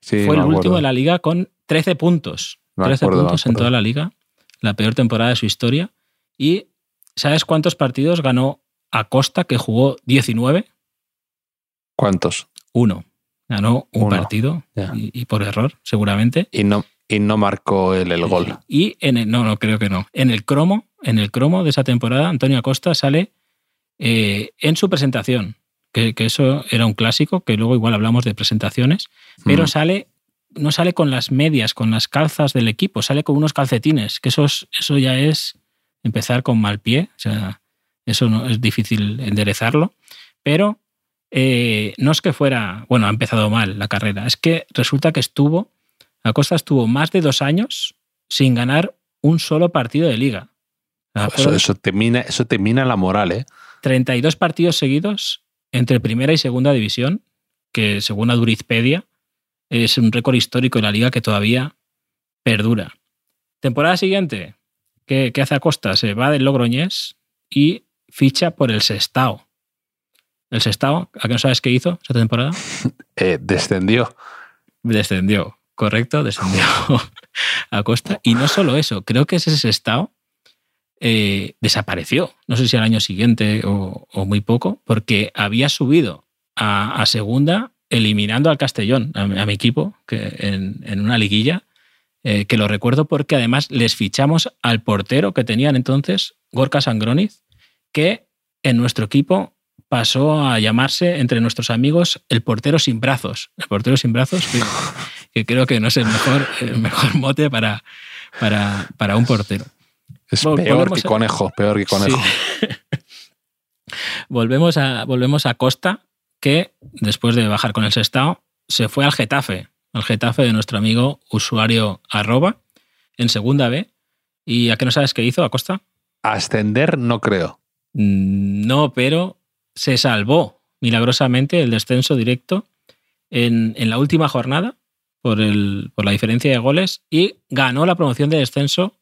Sí, fue el último de la liga con 13 puntos. Me 13 acuerdo, me puntos en toda la liga. La peor temporada de su historia. Y ¿sabes cuántos partidos ganó Acosta, que jugó 19? ¿Cuántos? Uno. Ganó un Uno, partido y por error, seguramente. Y no, y no marcó él el gol. Y en el, no, no, creo que no. En el cromo, en el cromo de esa temporada, Antonio Acosta sale eh, en su presentación, que, que eso era un clásico, que luego igual hablamos de presentaciones, pero Mm. sale, no sale con las medias, con las calzas del equipo, sale con unos calcetines, que eso, es- eso ya es empezar con mal pie, o sea, eso no, es difícil enderezarlo, pero eh, no es que fuera, bueno, ha empezado mal la carrera, es que resulta que estuvo, Acosta estuvo más de dos años sin ganar un solo partido de liga. Eso, eso, te mina, eso te mina la moral, ¿eh? 32 partidos seguidos entre primera y segunda división, que según Adurizpedia es un récord histórico en la liga que todavía perdura. Temporada siguiente, ¿qué, qué hace Acosta? Se va del Logroñés y ficha por el Sestao. El Sestao, ¿a qué no sabes qué hizo esa temporada? Eh, Descendió. Descendió, correcto, descendió a Costa. Y no solo eso, creo que ese Sestao eh, desapareció. No sé si al año siguiente o, muy poco, porque había subido a, segunda eliminando al Castellón, a, mi- equipo, que en, una liguilla eh, que lo recuerdo porque además les fichamos al portero que tenían entonces, Gorka Sangroniz, que en nuestro equipo pasó a llamarse entre nuestros amigos el portero sin brazos. El portero sin brazos, que, creo que no es el mejor, el mejor mote para, para, para un portero. Es peor que conejo, peor que conejo. volvemos, a, volvemos a Costa, que después de bajar con el Sestao, se fue al Getafe, al Getafe de nuestro amigo usuario arroba, en segunda B. ¿Y a qué no sabes qué hizo Acosta? Ascender no creo. Mm, no, pero se salvó milagrosamente el descenso directo en, en la última jornada por, el, por la diferencia de goles y ganó la promoción de descenso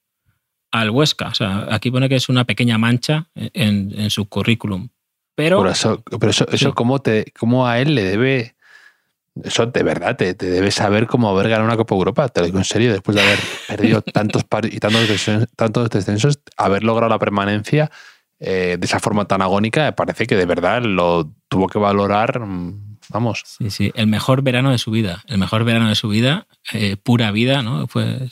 al Huesca. O sea, aquí pone que es una pequeña mancha en, en su currículum. Pero, eso, pero eso, eso ¿cómo, te, ¿cómo a él le debe eso de verdad te, te debes saber cómo haber ganado una Copa Europa. Te lo digo en serio, después de haber perdido tantos y tantos descensos, tantos descensos, haber logrado la permanencia eh, de esa forma tan agónica, me parece que de verdad lo tuvo que valorar. Vamos. Sí, sí, el mejor verano de su vida. El mejor verano de su vida, eh, pura vida, ¿no? Fue,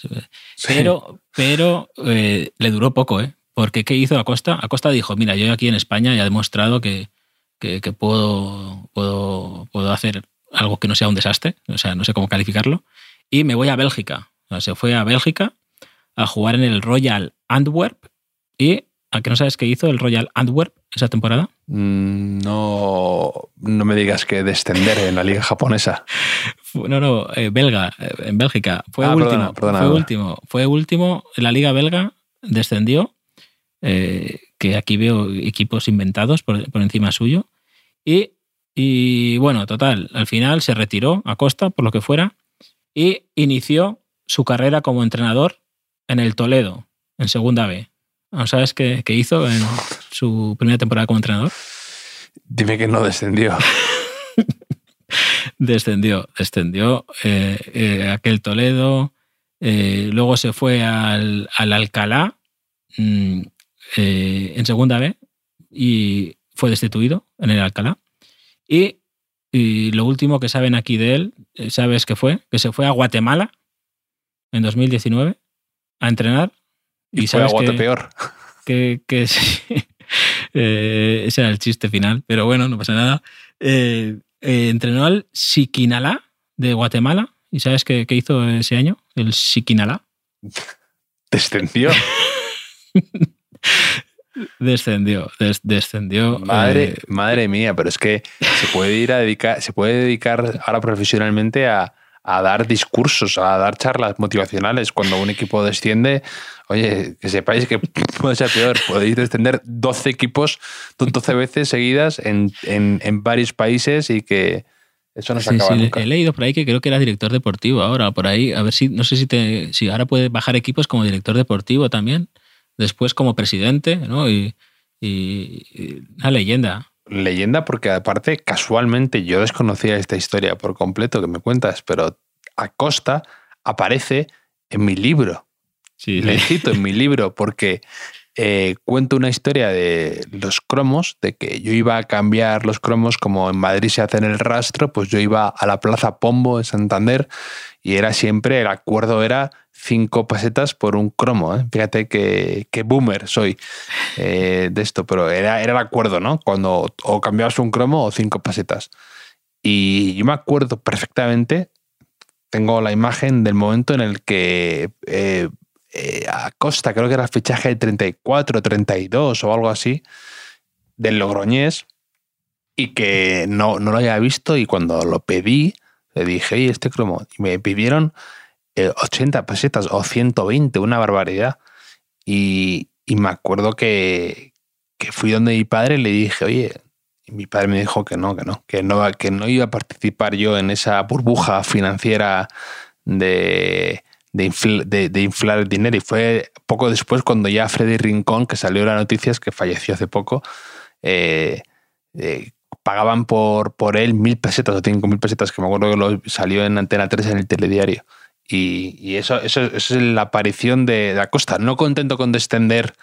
pero pero eh, le duró poco, ¿eh? Porque ¿qué hizo Acosta? Acosta dijo, mira, yo aquí en España ya he demostrado que, que, que puedo, puedo, puedo hacer algo que no sea un desastre, o sea, no sé cómo calificarlo, y me voy a Bélgica. O sea, se fue a Bélgica a jugar en el Royal Antwerp y ¿a qué no sabes qué hizo el Royal Antwerp esa temporada? Mm, no, no me digas que descender en la liga japonesa. No, no, eh, belga, eh, en Bélgica. Fue ah, último. fue último. Fue último en la liga belga, descendió. Eh, que aquí veo equipos inventados por, por encima suyo. Y y bueno, total, al final se retiró a Costa, por lo que fuera, y inició su carrera como entrenador en el Toledo, en Segunda B. ¿Sabes qué, hizo en su primera temporada como entrenador? Dime que no descendió. descendió, descendió eh, eh, aquel Toledo, eh, luego se fue al, Alcalá mm, en Segunda B y fue destituido en el Alcalá. Y, lo último que saben aquí de él, ¿sabes qué fue? Que se fue a Guatemala en 2019 a entrenar. Y, fue sabes a peor. Que, que eh, ese era el chiste final, pero bueno, no pasa nada. Eh, entrenó al Siquinalá de Guatemala. ¿Y sabes qué, qué hizo ese año? El Siquinalá. Descendió. Descendió, descendió. Madre, eh, madre mía, pero es que se puede ir a dedicar, se puede dedicar ahora profesionalmente a, dar discursos, a dar charlas motivacionales. Cuando un equipo desciende, oye, que sepáis que puede ser peor. Podéis descender 12 equipos 12 veces seguidas en, varios países y que eso no se acaba nunca. He leído por ahí que creo que era director deportivo ahora, por ahí. A ver si, no sé si, te, si ahora puede bajar equipos como director deportivo también después como presidente, ¿no? Y, una leyenda. Leyenda porque aparte casualmente yo desconocía esta historia por completo que me cuentas, pero Acosta aparece en mi libro. Sí, Le cito en mi libro porque eh, cuento una historia de los cromos, de que yo iba a cambiar los cromos como en Madrid se hace en el rastro, pues yo iba a la Plaza Pombo en Santander y era siempre, el acuerdo era cinco pesetas por un cromo. ¿eh? Fíjate que, boomer soy eh, de esto, pero era, era el acuerdo, ¿no? Cuando o cambiabas un cromo o cinco pesetas. Y yo me acuerdo perfectamente, tengo la imagen del momento en el que eh, a Costa, creo que era el fichaje de 34, 32 o algo así, del Logroñés, y que no, no lo había visto y cuando lo pedí, le dije, ¿y este cromo? Y me pidieron 80 eh, pesetas o 120, una barbaridad. Y, me acuerdo que, fui donde mi padre y le dije, oye, y mi padre me dijo que no, que no, que no, que iba a participar yo en esa burbuja financiera de, de, inflar el dinero. Y fue poco después cuando ya Freddy Rincón, que salió la noticia, es que falleció hace poco, eh, eh, pagaban por, por él mil pesetas o cinco mil pesetas, que me acuerdo que lo, salió en Antena 3 en el telediario. Y, eso, eso, es la aparición de, de Acosta. No contento con descender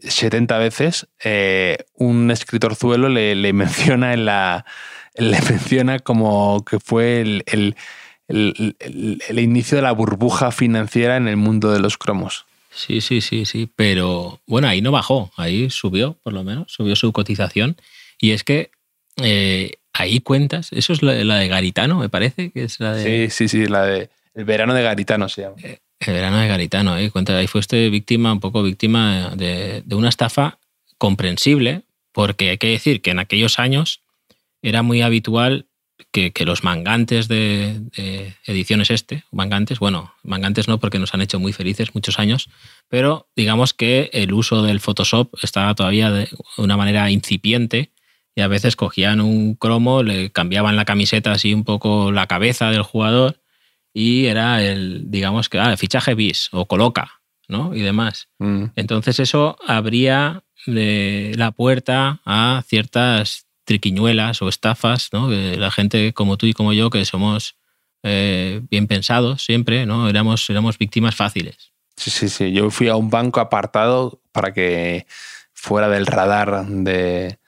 70 veces, eh, un escritorzuelo le, le, menciona en la. Le menciona como que fue el, el, el- el inicio de la burbuja financiera en el mundo de los cromos. Sí, sí, sí, sí. Pero bueno, ahí no bajó, ahí subió, por lo menos, subió su cotización. Y es que eh, ahí cuentas, eso es la, la de Garitano, me parece, que es la de Sí, sí, sí, la de el verano de Garitano se llama. el verano de Garitano. ¿eh? Cuenta, ahí fuiste víctima, un poco víctima de, una estafa comprensible, porque hay que decir que en aquellos años era muy habitual que, los mangantes de ediciones este, mangantes, bueno, mangantes no porque nos han hecho muy felices muchos años, pero digamos que el uso del Photoshop estaba todavía de una manera incipiente y a veces cogían un cromo, le cambiaban la camiseta así un poco la cabeza del jugador y era el, digamos que, ah, el fichaje bis o coloca, ¿no? Y demás. Mm. Entonces eso abría eh, la puerta a ciertas triquiñuelas o estafas, ¿no? Que la gente como tú y como yo, que somos eh, bien pensados siempre, ¿no? Éramos, éramos víctimas fáciles. Sí, sí, sí. Yo fui a un banco apartado para que fuera del radar de,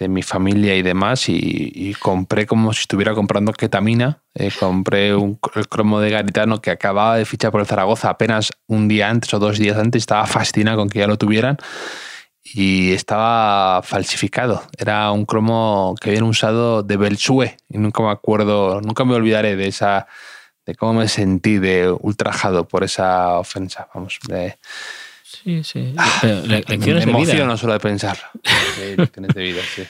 de mi familia y demás y, compré como si estuviera comprando ketamina. Eh, compré un, el cromo de Garitano que acababa de fichar por el Zaragoza apenas un día antes o dos días antes. Estaba fascinado con que ya lo tuvieran y estaba falsificado. Era un cromo que habían usado de Belsue y nunca me acuerdo, nunca me olvidaré de esa de cómo me sentí de ultrajado por esa ofensa. Vamos, de, Sí, sí. Pero le- lecciones me de vida. emociono solo de pensar. Sí, lecciones de vida, sí.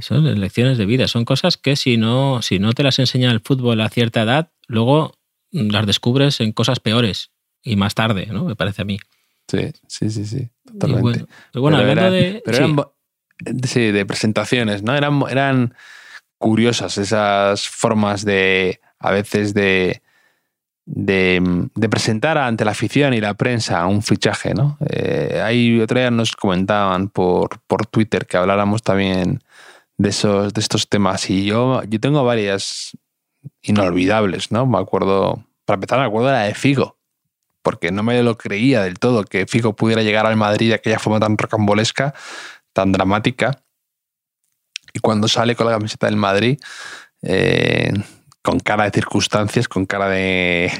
Son lecciones de vida, son cosas que si no, si no te las enseña el fútbol a cierta edad, luego las descubres en cosas peores y más tarde, ¿no? Me parece a mí. Sí, sí, sí, sí, totalmente. bueno, pero bueno, Pero hablando eran- de. pero sí. eran bo- sí, de presentaciones, ¿no? Eran, eran curiosas esas formas de, a veces, de, de, presentar ante la afición y la prensa un fichaje, ¿no? Eh, ahí otro día nos comentaban por, por Twitter que habláramos también de, esos, de estos temas y yo, yo tengo varias inolvidables, ¿no? Me acuerdo, para empezar, me acuerdo de la de Figo, porque no me lo creía del todo que Figo pudiera llegar al Madrid de aquella forma tan rocambolesca, tan dramática. Y cuando sale con la camiseta del Madrid, eh, con cara de circunstancias, con cara de.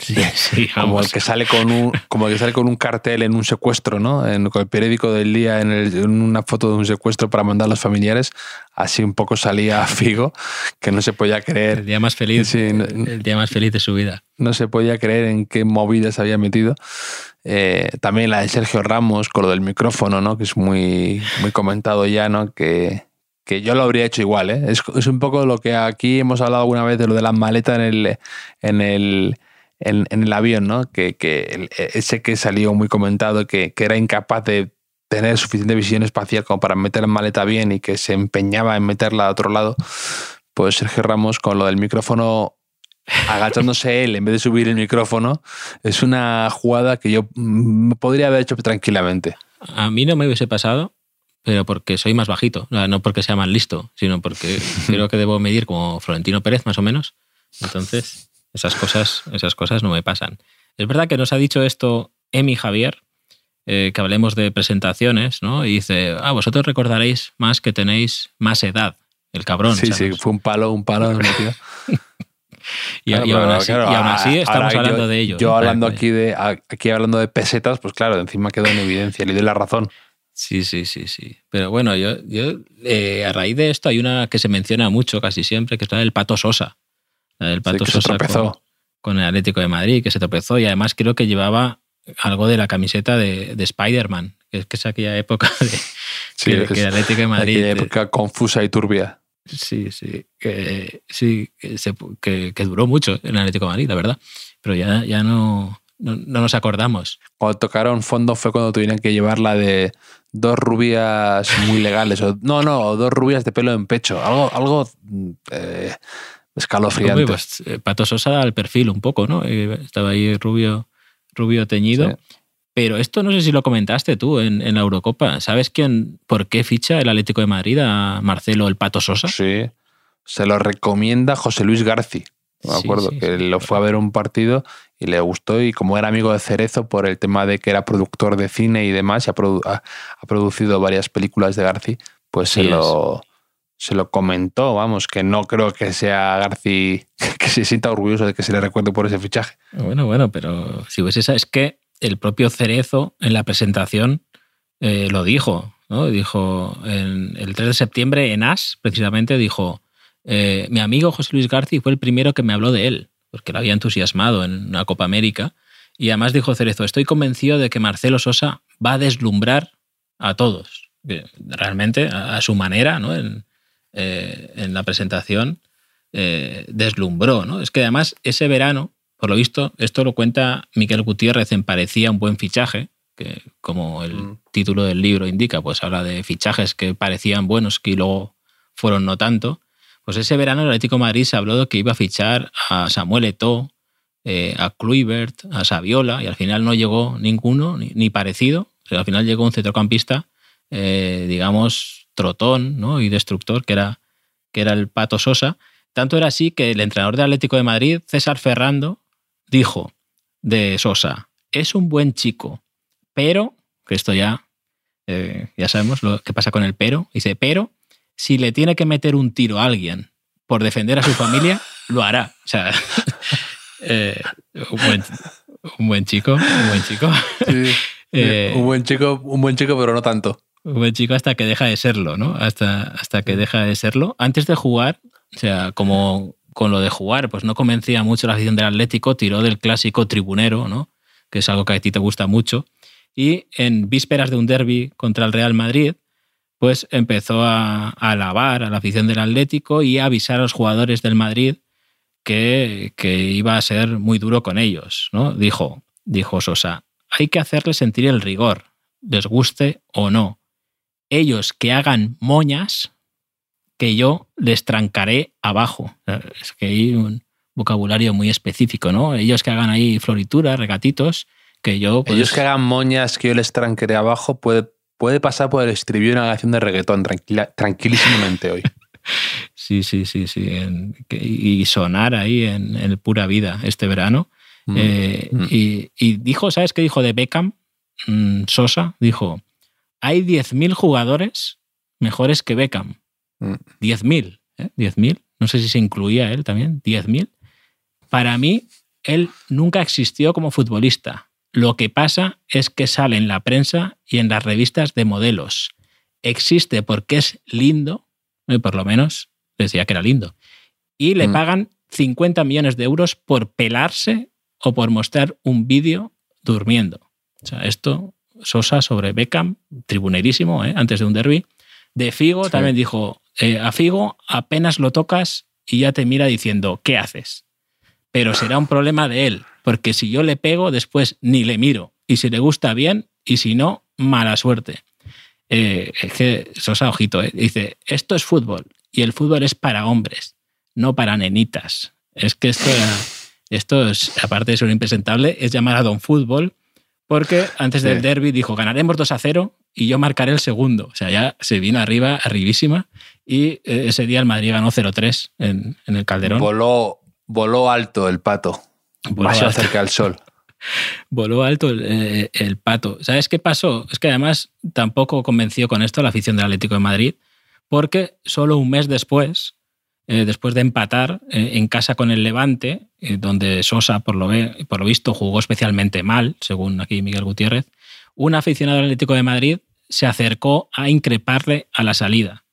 Sí, sí, Como el que sale con un, como el que sale con un cartel en un secuestro, ¿no? En, con el periódico del día, en, el- en una foto de un secuestro para mandar a los familiares. Así un poco salía Figo, que no se podía creer El día más feliz, Sí, no- el día más feliz de su vida. no se podía creer en qué movida se había metido. Eh, también la de Sergio Ramos con lo del micrófono, ¿no? Que es muy, muy comentado ya, ¿no? Que, que yo lo habría hecho igual, ¿eh? Es, un poco lo que aquí hemos hablado alguna vez de lo de la maleta en el, en el, en, el avión, ¿no? Que, que el- ese que salió muy comentado, que, que era incapaz de tener suficiente visión espacial como para meter la maleta bien y que se empeñaba en meterla a otro lado, pues Sergio Ramos con lo del micrófono agachándose él en vez de subir el micrófono, es una jugada que yo mm, podría haber hecho tranquilamente. A mí no me hubiese pasado, pero porque soy más bajito, no porque sea más listo, sino porque creo que debo medir como Florentino Pérez, más o menos. Entonces, esas cosas, esas cosas no me pasan. Es verdad que nos ha dicho esto Emi Javier, eh, que hablemos de presentaciones, ¿no? Y dice, ah, vosotros recordaréis más que tenéis más edad, el cabrón. sí, ¿sabes? sí, fue un palo, un palo. Y, Claro, y aún así, claro, y aún así ahora estamos yo- hablando de ello. Yo hablando aquí de aquí hablando de pesetas, pues claro, encima quedó en evidencia, le doy la razón. Sí, sí, sí, sí. Pero bueno, yo, yo eh, a raíz de esto hay una que se menciona mucho casi siempre, que es la del Pato Sosa. La del Pato que se Sosa tropezó. con, con el Atlético de Madrid, que se tropezó y además creo que llevaba algo de la camiseta de, de Spider-Man, que es que es aquella época de, Sí, que, es que el Atlético de Madrid. aquella época confusa y turbia. Sí, sí, que, sí, que, se- que- que duró mucho en el Atlético de Madrid, la verdad. Pero ya, ya no, no, no nos acordamos. Cuando tocaron fondo fue cuando tuvieron que llevar la de dos rubias muy legales. O, no, no, o dos rubias de pelo en pecho. Algo, algo eh, escalofriante. pues, eh, Pato Sosa al perfil un poco, ¿no? Eh, Estaba ahí rubio, rubio teñido. Sí. Pero esto no sé si lo comentaste tú en, en la Eurocopa. ¿Sabes quién, por qué ficha el Atlético de Madrid a Marcelo el Pato Sosa? Sí. Se lo recomienda José Luis Garci. Me Sí, acuerdo sí, que sí. lo fue a ver un partido y le gustó y como era amigo de Cerezo por el tema de que era productor de cine y demás y ha, produ- ha- ha producido varias películas de Garci, pues se lo, se lo comentó, vamos, que no creo que sea Garci que se sienta orgulloso de que se le recuerde por ese fichaje. Bueno, bueno, pero si ves esa, es que el propio Cerezo en la presentación eh, lo dijo, ¿no? Dijo en, el 3 de septiembre en AS, precisamente, dijo, eh, mi amigo José Luis Garci fue el primero que me habló de él, porque lo había entusiasmado en una Copa América. Y además dijo Cerezo, estoy convencido de que Marcelo Sosa va a deslumbrar a todos. Realmente, a, su manera, ¿no? En, eh, en la presentación, deslumbró. ¿no? Es que además ese verano, por lo visto, esto lo cuenta Miquel Gutiérrez en Parecía un buen fichaje, que como el mm. título del libro indica, pues habla de fichajes que parecían buenos que luego fueron no tanto. Pues ese verano el Atlético de Madrid se habló de que iba a fichar a Samuel Eto'o, eh, a Kluivert, a Saviola, y al final no llegó ninguno, ni, parecido. al final llegó un centrocampista, eh, digamos, trotón ¿no? y destructor, que era, que era el Pato Sosa. Tanto era así que el entrenador del Atlético de Madrid, César Ferrando, dijo de Sosa, es un buen chico, pero, que esto ya, eh, ya sabemos lo que pasa con el pero, dice, pero si le tiene que meter un tiro a alguien por defender a su familia, lo hará. O sea, eh, un, buen, chico, un buen chico. Eh, un buen chico, un buen chico, pero no tanto. Un buen chico hasta que deja de serlo, ¿no? Hasta, hasta que deja de serlo. Antes de jugar, o sea, como con lo de jugar, pues no convencía mucho la afición del Atlético, tiró del clásico tribunero, ¿no? Que es algo que a ti te gusta mucho y en vísperas de un derby contra el Real Madrid, pues empezó a, alabar a la afición del Atlético y a avisar a los jugadores del Madrid que, iba a ser muy duro con ellos. ¿no? Dijo, dijo Sosa, hay que hacerles sentir el rigor, les guste o no. Ellos que hagan moñas, que yo les trancaré abajo. Es que hay un vocabulario muy específico, ¿no? Ellos que hagan ahí florituras, regatitos, yo... Pues Ellos que hagan moñas que yo les tranquere abajo, puede, puede pasar por el estribillo de una canción de reggaetón tranquila, tranquilísimamente hoy. Sí, sí, sí, sí. y sonar ahí en, el pura vida este verano. Mm, eh, mm. Y, dijo, ¿sabes qué dijo de Beckham? Mm, Sosa dijo, hay 10.000 jugadores mejores que Beckham. 10.000, ¿eh? 10.000. No sé si se incluía él también, 10.000. Para mí, él nunca existió como futbolista. Lo que pasa es que sale en la prensa y en las revistas de modelos. Existe porque es lindo, y por lo menos decía que era lindo, y le mm. pagan 50 millones de euros por pelarse o por mostrar un vídeo durmiendo. O sea, esto, Sosa sobre Beckham, tribunerísimo, ¿eh? antes de un derby. De Figo también dijo, eh, a Figo apenas lo tocas y ya te mira diciendo, ¿qué haces? Pero será un problema de él, porque si yo le pego, después ni le miro. Y si le gusta bien, y si no, mala suerte. Eh, es que Sosa, ojito, eh, dice, esto es fútbol y el fútbol es para hombres, no para nenitas. Es que esto, esto es, aparte de ser impresentable, es llamar a Don Fútbol, porque antes del derby dijo, ganaremos 2 a 0 y yo marcaré el segundo. O sea, ya se vino arriba, arribísima, y eh, ese día el Madrid ganó 0-3 en, en, el Calderón. Voló, voló alto el pato. Más cerca al sol. Voló alto eh, el, pato. ¿Sabes qué pasó? Es que además tampoco convenció con esto la afición del Atlético de Madrid, porque solo un mes después, eh, después de empatar eh, en casa con el Levante, donde Sosa, por lo, por lo visto, jugó especialmente mal, según aquí Miguel Gutiérrez, un aficionado del Atlético de Madrid se acercó a increparle a la salida.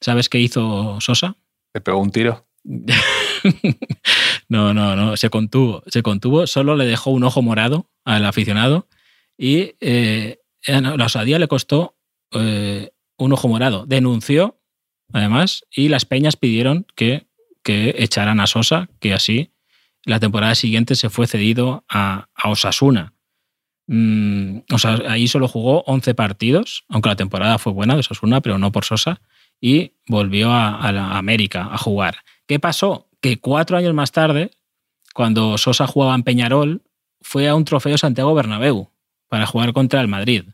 ¿Sabes qué hizo Sosa? Le pegó un tiro. no, no, no, se contuvo, se contuvo, solo le dejó un ojo morado al aficionado y eh, la osadía le costó eh, un ojo morado. Denunció, además, y las peñas pidieron que, que echaran a Sosa, que así la temporada siguiente se fue cedido a, Osasuna. Mm, ahí solo jugó 11 partidos, aunque la temporada fue buena de Osasuna, pero no por Sosa, y volvió a, a la América a jugar. ¿Qué pasó? Que cuatro años más tarde, cuando Sosa jugaba en Peñarol, fue a un trofeo Santiago Bernabéu para jugar contra el Madrid.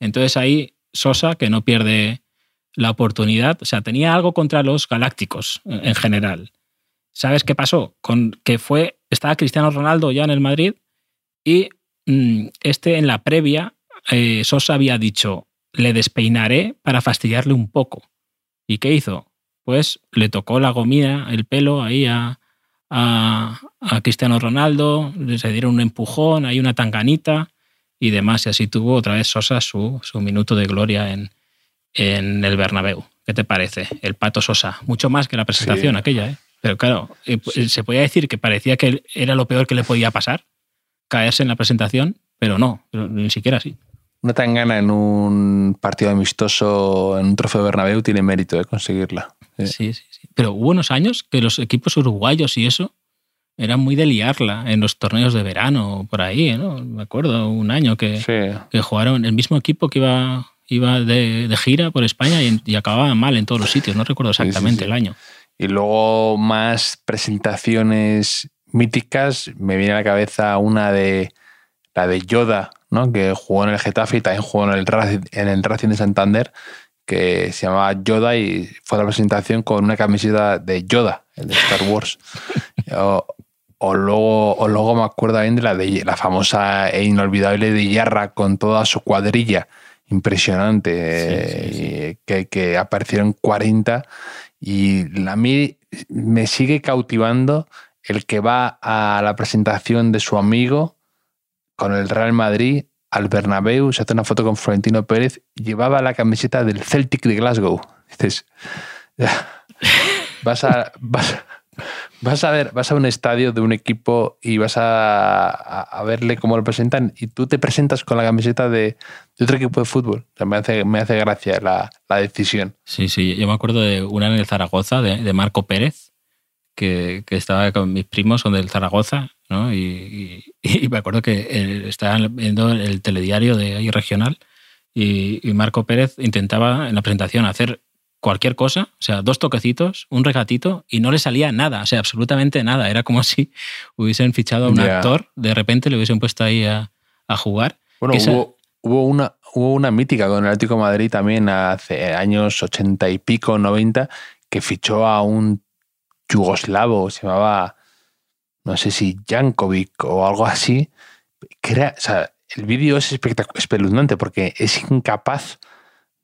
Entonces ahí Sosa, que no pierde la oportunidad, o sea, tenía algo contra los galácticos en general. ¿Sabes qué pasó? Con que fue, estaba Cristiano Ronaldo ya en el Madrid y mm, este en la previa, eh, Sosa había dicho, le despeinaré para fastidiarle un poco. ¿Y qué hizo? Pues le tocó la gomía, el pelo ahí a, a, Cristiano Ronaldo, se dieron un empujón, hay una tanganita y demás. Y así tuvo otra vez Sosa su, su minuto de gloria en, en el Bernabéu. ¿Qué te parece? El pato Sosa. Mucho más que la presentación aquella, ¿eh? Pero claro, eh, pues, se podía decir que parecía que era lo peor que le podía pasar, caerse en la presentación, pero no, ni siquiera así. Una tangana en un partido amistoso, en un trofeo Bernabéu, tiene mérito de conseguirla. Sí, sí, sí. Pero hubo unos años que los equipos uruguayos y eso eran muy de liarla en los torneos de verano por ahí, ¿no? Me acuerdo un año que, que jugaron el mismo equipo que iba, iba de, gira por España y, y, acababa mal en todos los sitios, no recuerdo exactamente el año. Y luego más presentaciones míticas, me viene a la cabeza una de la de Yoda, ¿no? que jugó en el Getafe y también jugó en el Racing, en el Racing de Santander, que se llamaba Yoda y fue a la presentación con una camiseta de Yoda, el de Star Wars. o, luego, o luego me acuerdo también de la, de la famosa e inolvidable de Yarra con toda su cuadrilla. Impresionante, Que, que aparecieron 40 y a mí me sigue cautivando el que va a la presentación de su amigo con el Real Madrid al Bernabéu, se hace una foto con Florentino Pérez, llevaba la camiseta del Celtic de Glasgow. Dices, vas a, vas, a ver, vas a un estadio de un equipo y vas a, verle cómo lo presentan y tú te presentas con la camiseta de, otro equipo de fútbol. me, hace, me hace gracia la, decisión. Sí, sí, yo me acuerdo de una en el Zaragoza, de, Marco Pérez, que, que, estaba con mis primos, son del Zaragoza, y, me acuerdo que estaba viendo el telediario de ahí regional y, Marco Pérez intentaba en la presentación hacer cualquier cosa, o sea, dos toquecitos, un regatito, y no le salía nada, o sea, absolutamente nada. Era como si hubiesen fichado a un actor, de repente le hubiesen puesto ahí a, jugar. Bueno, hubo, una, hubo una mítica con el Atlético Madrid también hace años ochenta y pico, noventa, que fichó a un yugoslavo, se llamaba no sé si Jankovic o algo así, el vídeo es espeluznante porque es incapaz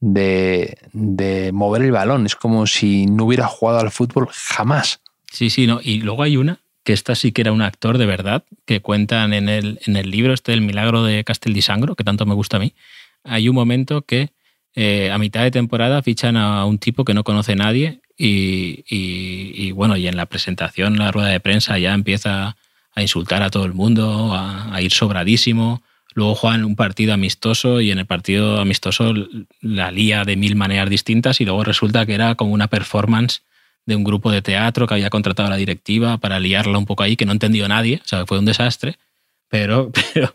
de, mover el balón. Es como si no hubiera jugado al fútbol jamás. Sí, sí, no. Y luego hay una, que esta sí que era un actor de verdad, que cuentan en el, en el libro este El milagro de Casteldisangro, que tanto me gusta a mí. Hay un momento que eh, a mitad de temporada fichan a un tipo que no conoce nadie y, bueno, y en la presentación, en la rueda de prensa, ya empieza a insultar a todo el mundo, a, ir sobradísimo. Luego juegan un partido amistoso y en el partido amistoso la lía de mil maneras distintas y luego resulta que era como una performance de un grupo de teatro que había contratado a la directiva para liarla un poco ahí, que no entendió nadie, o sea, fue un desastre. Pero, pero,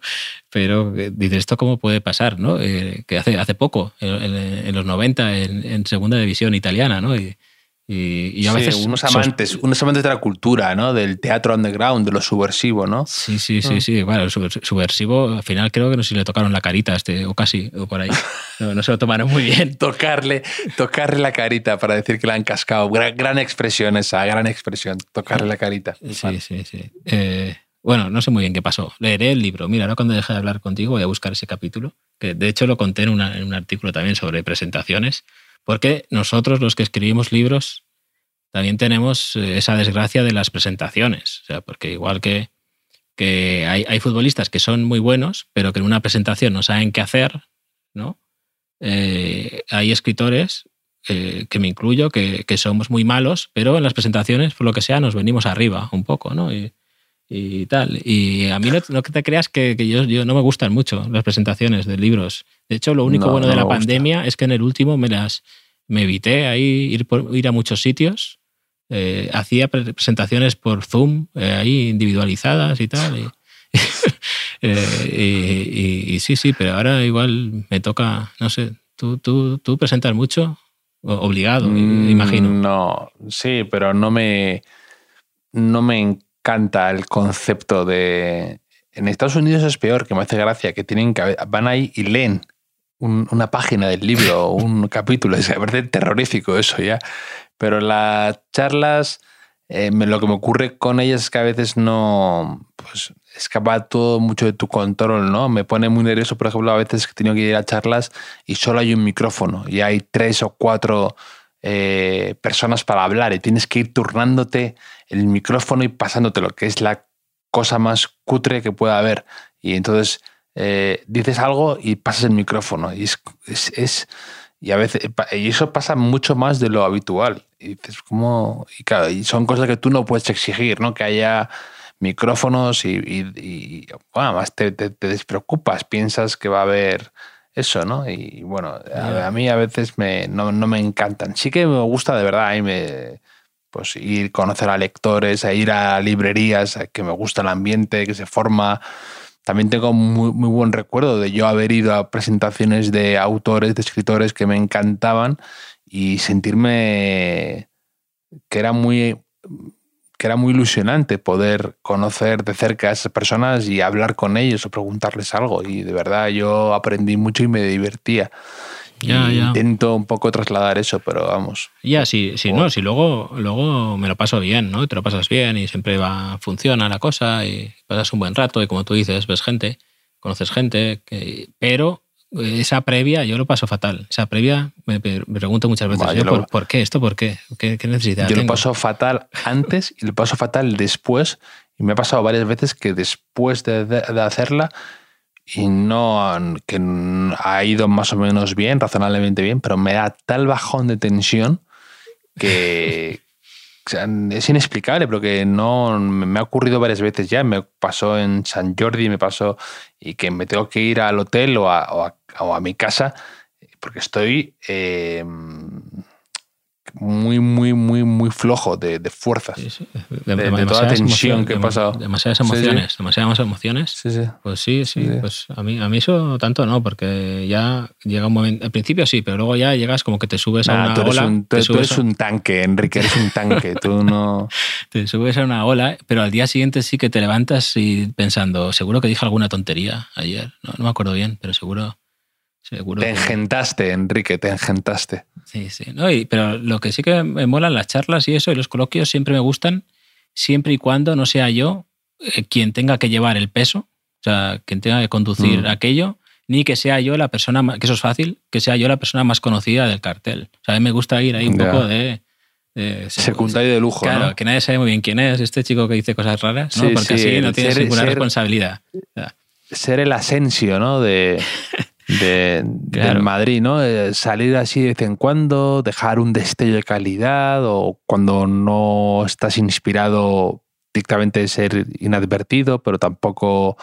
pero eh, dices, ¿esto cómo puede pasar? ¿no? Eh, que hace, hace poco, en, los 90, en, en, segunda división italiana, ¿no? Y, y, a veces unos amantes, unos amantes de la cultura, ¿no? Del teatro underground, de lo subversivo, ¿no? Sí, sí, sí, mm. sí. Bueno, subversivo, al final creo que no sé si le tocaron la carita, este, o casi, o por ahí. No, se lo tomaron muy bien. tocarle, tocarle la carita para decir que la han cascado. Gran, expresión esa, gran expresión. Tocarle la carita. Sí, sí, sí. Eh, bueno, no sé muy bien qué pasó. Leeré el libro. Mira, ahora cuando deje de hablar contigo voy a buscar ese capítulo, que de hecho lo conté en, en un artículo también sobre presentaciones porque nosotros, los que escribimos libros, también tenemos eh, esa desgracia de las presentaciones. O sea, porque igual que, que hay, futbolistas que son muy buenos, pero que en una presentación no saben qué hacer, ¿no? Eh, hay escritores, eh, que me incluyo, que, somos muy malos, pero en las presentaciones, por lo que sea, nos venimos arriba un poco, ¿no? Y, tal. Y a mí no, que te creas que, yo, yo, no me gustan mucho las presentaciones de libros. De hecho, lo único bueno de la pandemia es que en el último me las me evité ahí ir, ir a muchos sitios. Eh, hacía presentaciones por Zoom, eh, ahí individualizadas y tal. Eh, y, sí, sí, pero ahora igual me toca, no sé, tú, tú, tú presentas mucho, obligado, mm, imagino. No, sí, pero no me, no me encanta el concepto de... En Estados Unidos es peor, que me hace gracia, que tienen que van ahí y leen una página del libro, un capítulo, es parece terrorífico eso ya. Pero las charlas, eh, lo que me ocurre con ellas es que a veces no, pues escapa todo mucho de tu control, ¿no? Me pone muy nervioso, por ejemplo, a veces que he tenido que ir a charlas y solo hay un micrófono y hay tres o cuatro eh, personas para hablar y tienes que ir turnándote el micrófono y pasándote lo que es la cosa más cutre que pueda haber. Y entonces eh, dices algo y pasas el micrófono. Y es, es, y a veces y eso pasa mucho más de lo habitual. Y dices, ¿cómo? Y son cosas que tú no puedes exigir, ¿no? Que haya micrófonos y, bueno, además te, te, despreocupas, piensas que va a haber eso, ¿no? Y bueno, a, mí a veces me, no, no, me encantan. Sí que me gusta de verdad, y me, pues ir a conocer a lectores, a ir a librerías, que me gusta el ambiente, que se forma. También tengo muy, muy buen recuerdo de yo haber ido a presentaciones de autores, de escritores que me encantaban y sentirme que era muy que era muy ilusionante poder conocer de cerca a esas personas y hablar con ellos o preguntarles algo. Y de verdad yo aprendí mucho y me divertía. Intento un poco trasladar eso, pero vamos. Ya, sí, sí, no, si luego, luego me lo paso bien, ¿no? Te lo pasas bien y siempre va, funciona la cosa y pasas un buen rato y como tú dices, ves gente, conoces gente, pero esa previa yo lo paso fatal. Esa previa me, pregunto muchas veces, ¿por, qué esto? ¿Por qué? ¿Qué, necesidad? Yo lo paso fatal antes y lo paso fatal después. Y me ha pasado varias veces que después de hacerla y no que ha ido más o menos bien, razonablemente bien, pero me da tal bajón de tensión que es inexplicable, porque no me ha ocurrido varias veces ya. Me pasó en San Jordi, me pasó y que me tengo que ir al hotel o a, o a, mi casa porque estoy eh, muy, muy, muy, muy flojo de, de fuerzas. De, de, toda la tensión que he pasado. Demasiadas emociones, demasiadas emociones. Sí, sí. Pues sí, sí, Pues a mí, a mí eso tanto no, porque ya llega un momento. Al principio sí, pero luego ya llegas como que te subes a una tú ola. Un, tú, eres un tanque, Enrique, eres un tanque. tú no. Te subes a una ola, pero al día siguiente sí que te levantas y pensando, seguro que dije alguna tontería ayer. No, no me acuerdo bien, pero seguro te engentaste, Enrique, te engentaste. Sí, sí. No, pero lo que sí que me molan las charlas y eso y los coloquios siempre me gustan, siempre y cuando no sea yo eh, quien tenga que llevar el peso, o sea, quien tenga que conducir mm. aquello, ni que sea yo la persona, que eso es fácil, que sea yo la persona más conocida del cartel. O sea, a mí me gusta ir ahí un poco de... Secundario de lujo. Claro, que nadie sabe muy bien quién es este chico que dice cosas raras, ¿no? porque así no tienes ninguna responsabilidad. Ser el Asensio, ¿no? De, de, del Madrid, ¿no? Eh, salir así de vez en cuando, dejar un destello de calidad o cuando no estás inspirado directamente ser inadvertido, pero tampoco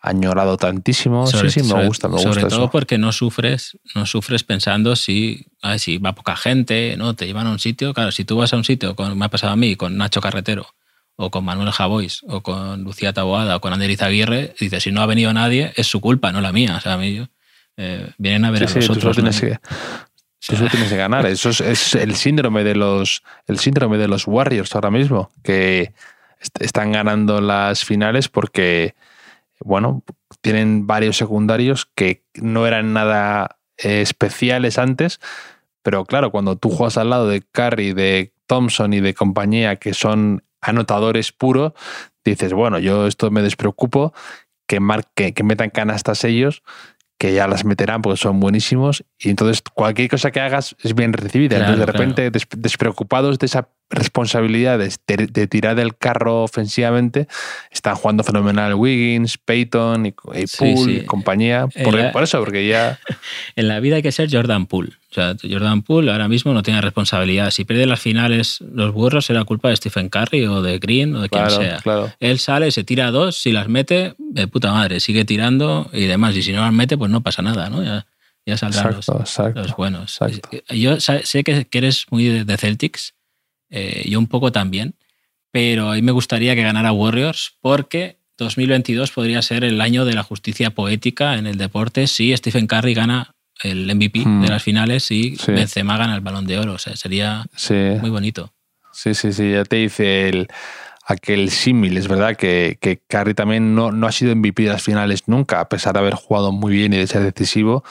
añorado tantísimo. sí, sí, me gusta, me gusta. Sobre todo porque no sufres, no sufres pensando si, si va poca gente, ¿no? Te llevan a un sitio. Claro, si tú vas a un sitio, como me ha pasado a mí, con Nacho Carretero, o con Manuel Javois, o con Lucía Taboada, o con Anderiz Aguirre, dices, si no ha venido nadie, es su culpa, no la mía. O sea, a mí yo, eh, vienen a ver a nosotros. Tú tienes, que, tienes que ganar. Eso es, el síndrome de los el síndrome de los Warriors ahora mismo, que están ganando las finales porque, bueno, tienen varios secundarios que no eran nada eh, especiales antes, pero claro, cuando tú juegas al lado de Curry, de Thompson y de compañía que son anotadores puros, dices, bueno, yo esto me despreocupo, que, marque, que metan canastas ellos que ya las meterán porque son buenísimos y entonces cualquier cosa que hagas es bien recibida. entonces de repente despreocupados de esa responsabilidad de, tirar del carro ofensivamente, están jugando fenomenal Wiggins, Peyton y, Poole y compañía. Por, eso, porque ya... En la vida hay que ser Jordan Poole. O sea, Jordan Poole ahora mismo no tiene responsabilidad. Si pierde las finales los burros, será culpa de Stephen Curry o de Green o de quien sea. Él sale, se tira dos, si las mete, de puta madre, sigue tirando y demás. Y si no las mete, pues no pasa nada, ¿no? Ya, ya saldrán los, buenos. Yo sé que, eres muy de Celtics eh, yo un poco también, pero a mí me gustaría que ganara Warriors porque 2022 podría ser el año de la justicia poética en el deporte si Stephen Curry gana el MVP de hmm. las finales y Benzema gana el Balón de Oro. O sea, sería muy bonito. Sí, sí, sí, ya te dice el, aquel símil. Es verdad que, que Curry también no, no ha sido MVP de las finales nunca, a pesar de haber jugado muy bien y de ser decisivo.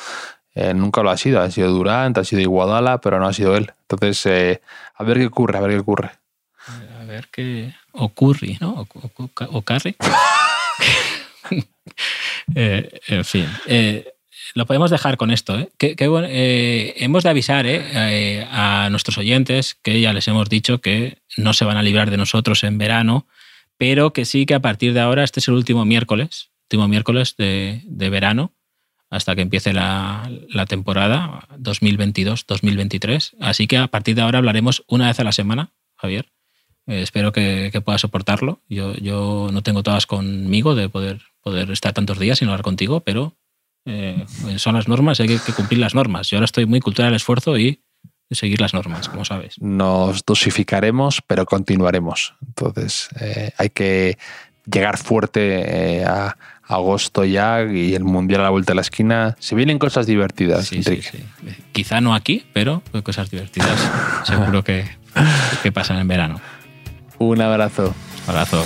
Eh, nunca lo ha sido. Ha sido Durant, ha sido Iguadala, pero no ha sido él. Entonces, eh, a ver qué ocurre, a ver qué ocurre. A ver qué ocurre, ¿no? O, carry. Eh, en fin. lo podemos dejar con esto. ¿eh? Que, que, bueno, eh, hemos de avisar ¿eh? eh, a nuestros oyentes que ya les hemos dicho que no se van a librar de nosotros en verano, pero que sí que a partir de ahora, este es el último miércoles, último miércoles de, de verano, hasta que empiece la, la temporada 2022-2023. Así que a partir de ahora hablaremos una vez a la semana, Javier. Eh, espero que, que puedas soportarlo. Yo, yo no tengo todas conmigo de poder, poder estar tantos días sin hablar contigo, pero eh, son las normas, hay que, cumplir las normas. Yo ahora estoy muy cultural del esfuerzo y seguir las normas, como sabes. Nos dosificaremos, pero continuaremos. Entonces, eh, hay que llegar fuerte eh, a agosto ya y el mundial a la vuelta de la esquina. Se vienen cosas divertidas, sí, sí, sí. Quizá no aquí, pero cosas divertidas seguro que, que pasan en verano. Un abrazo. Un abrazo.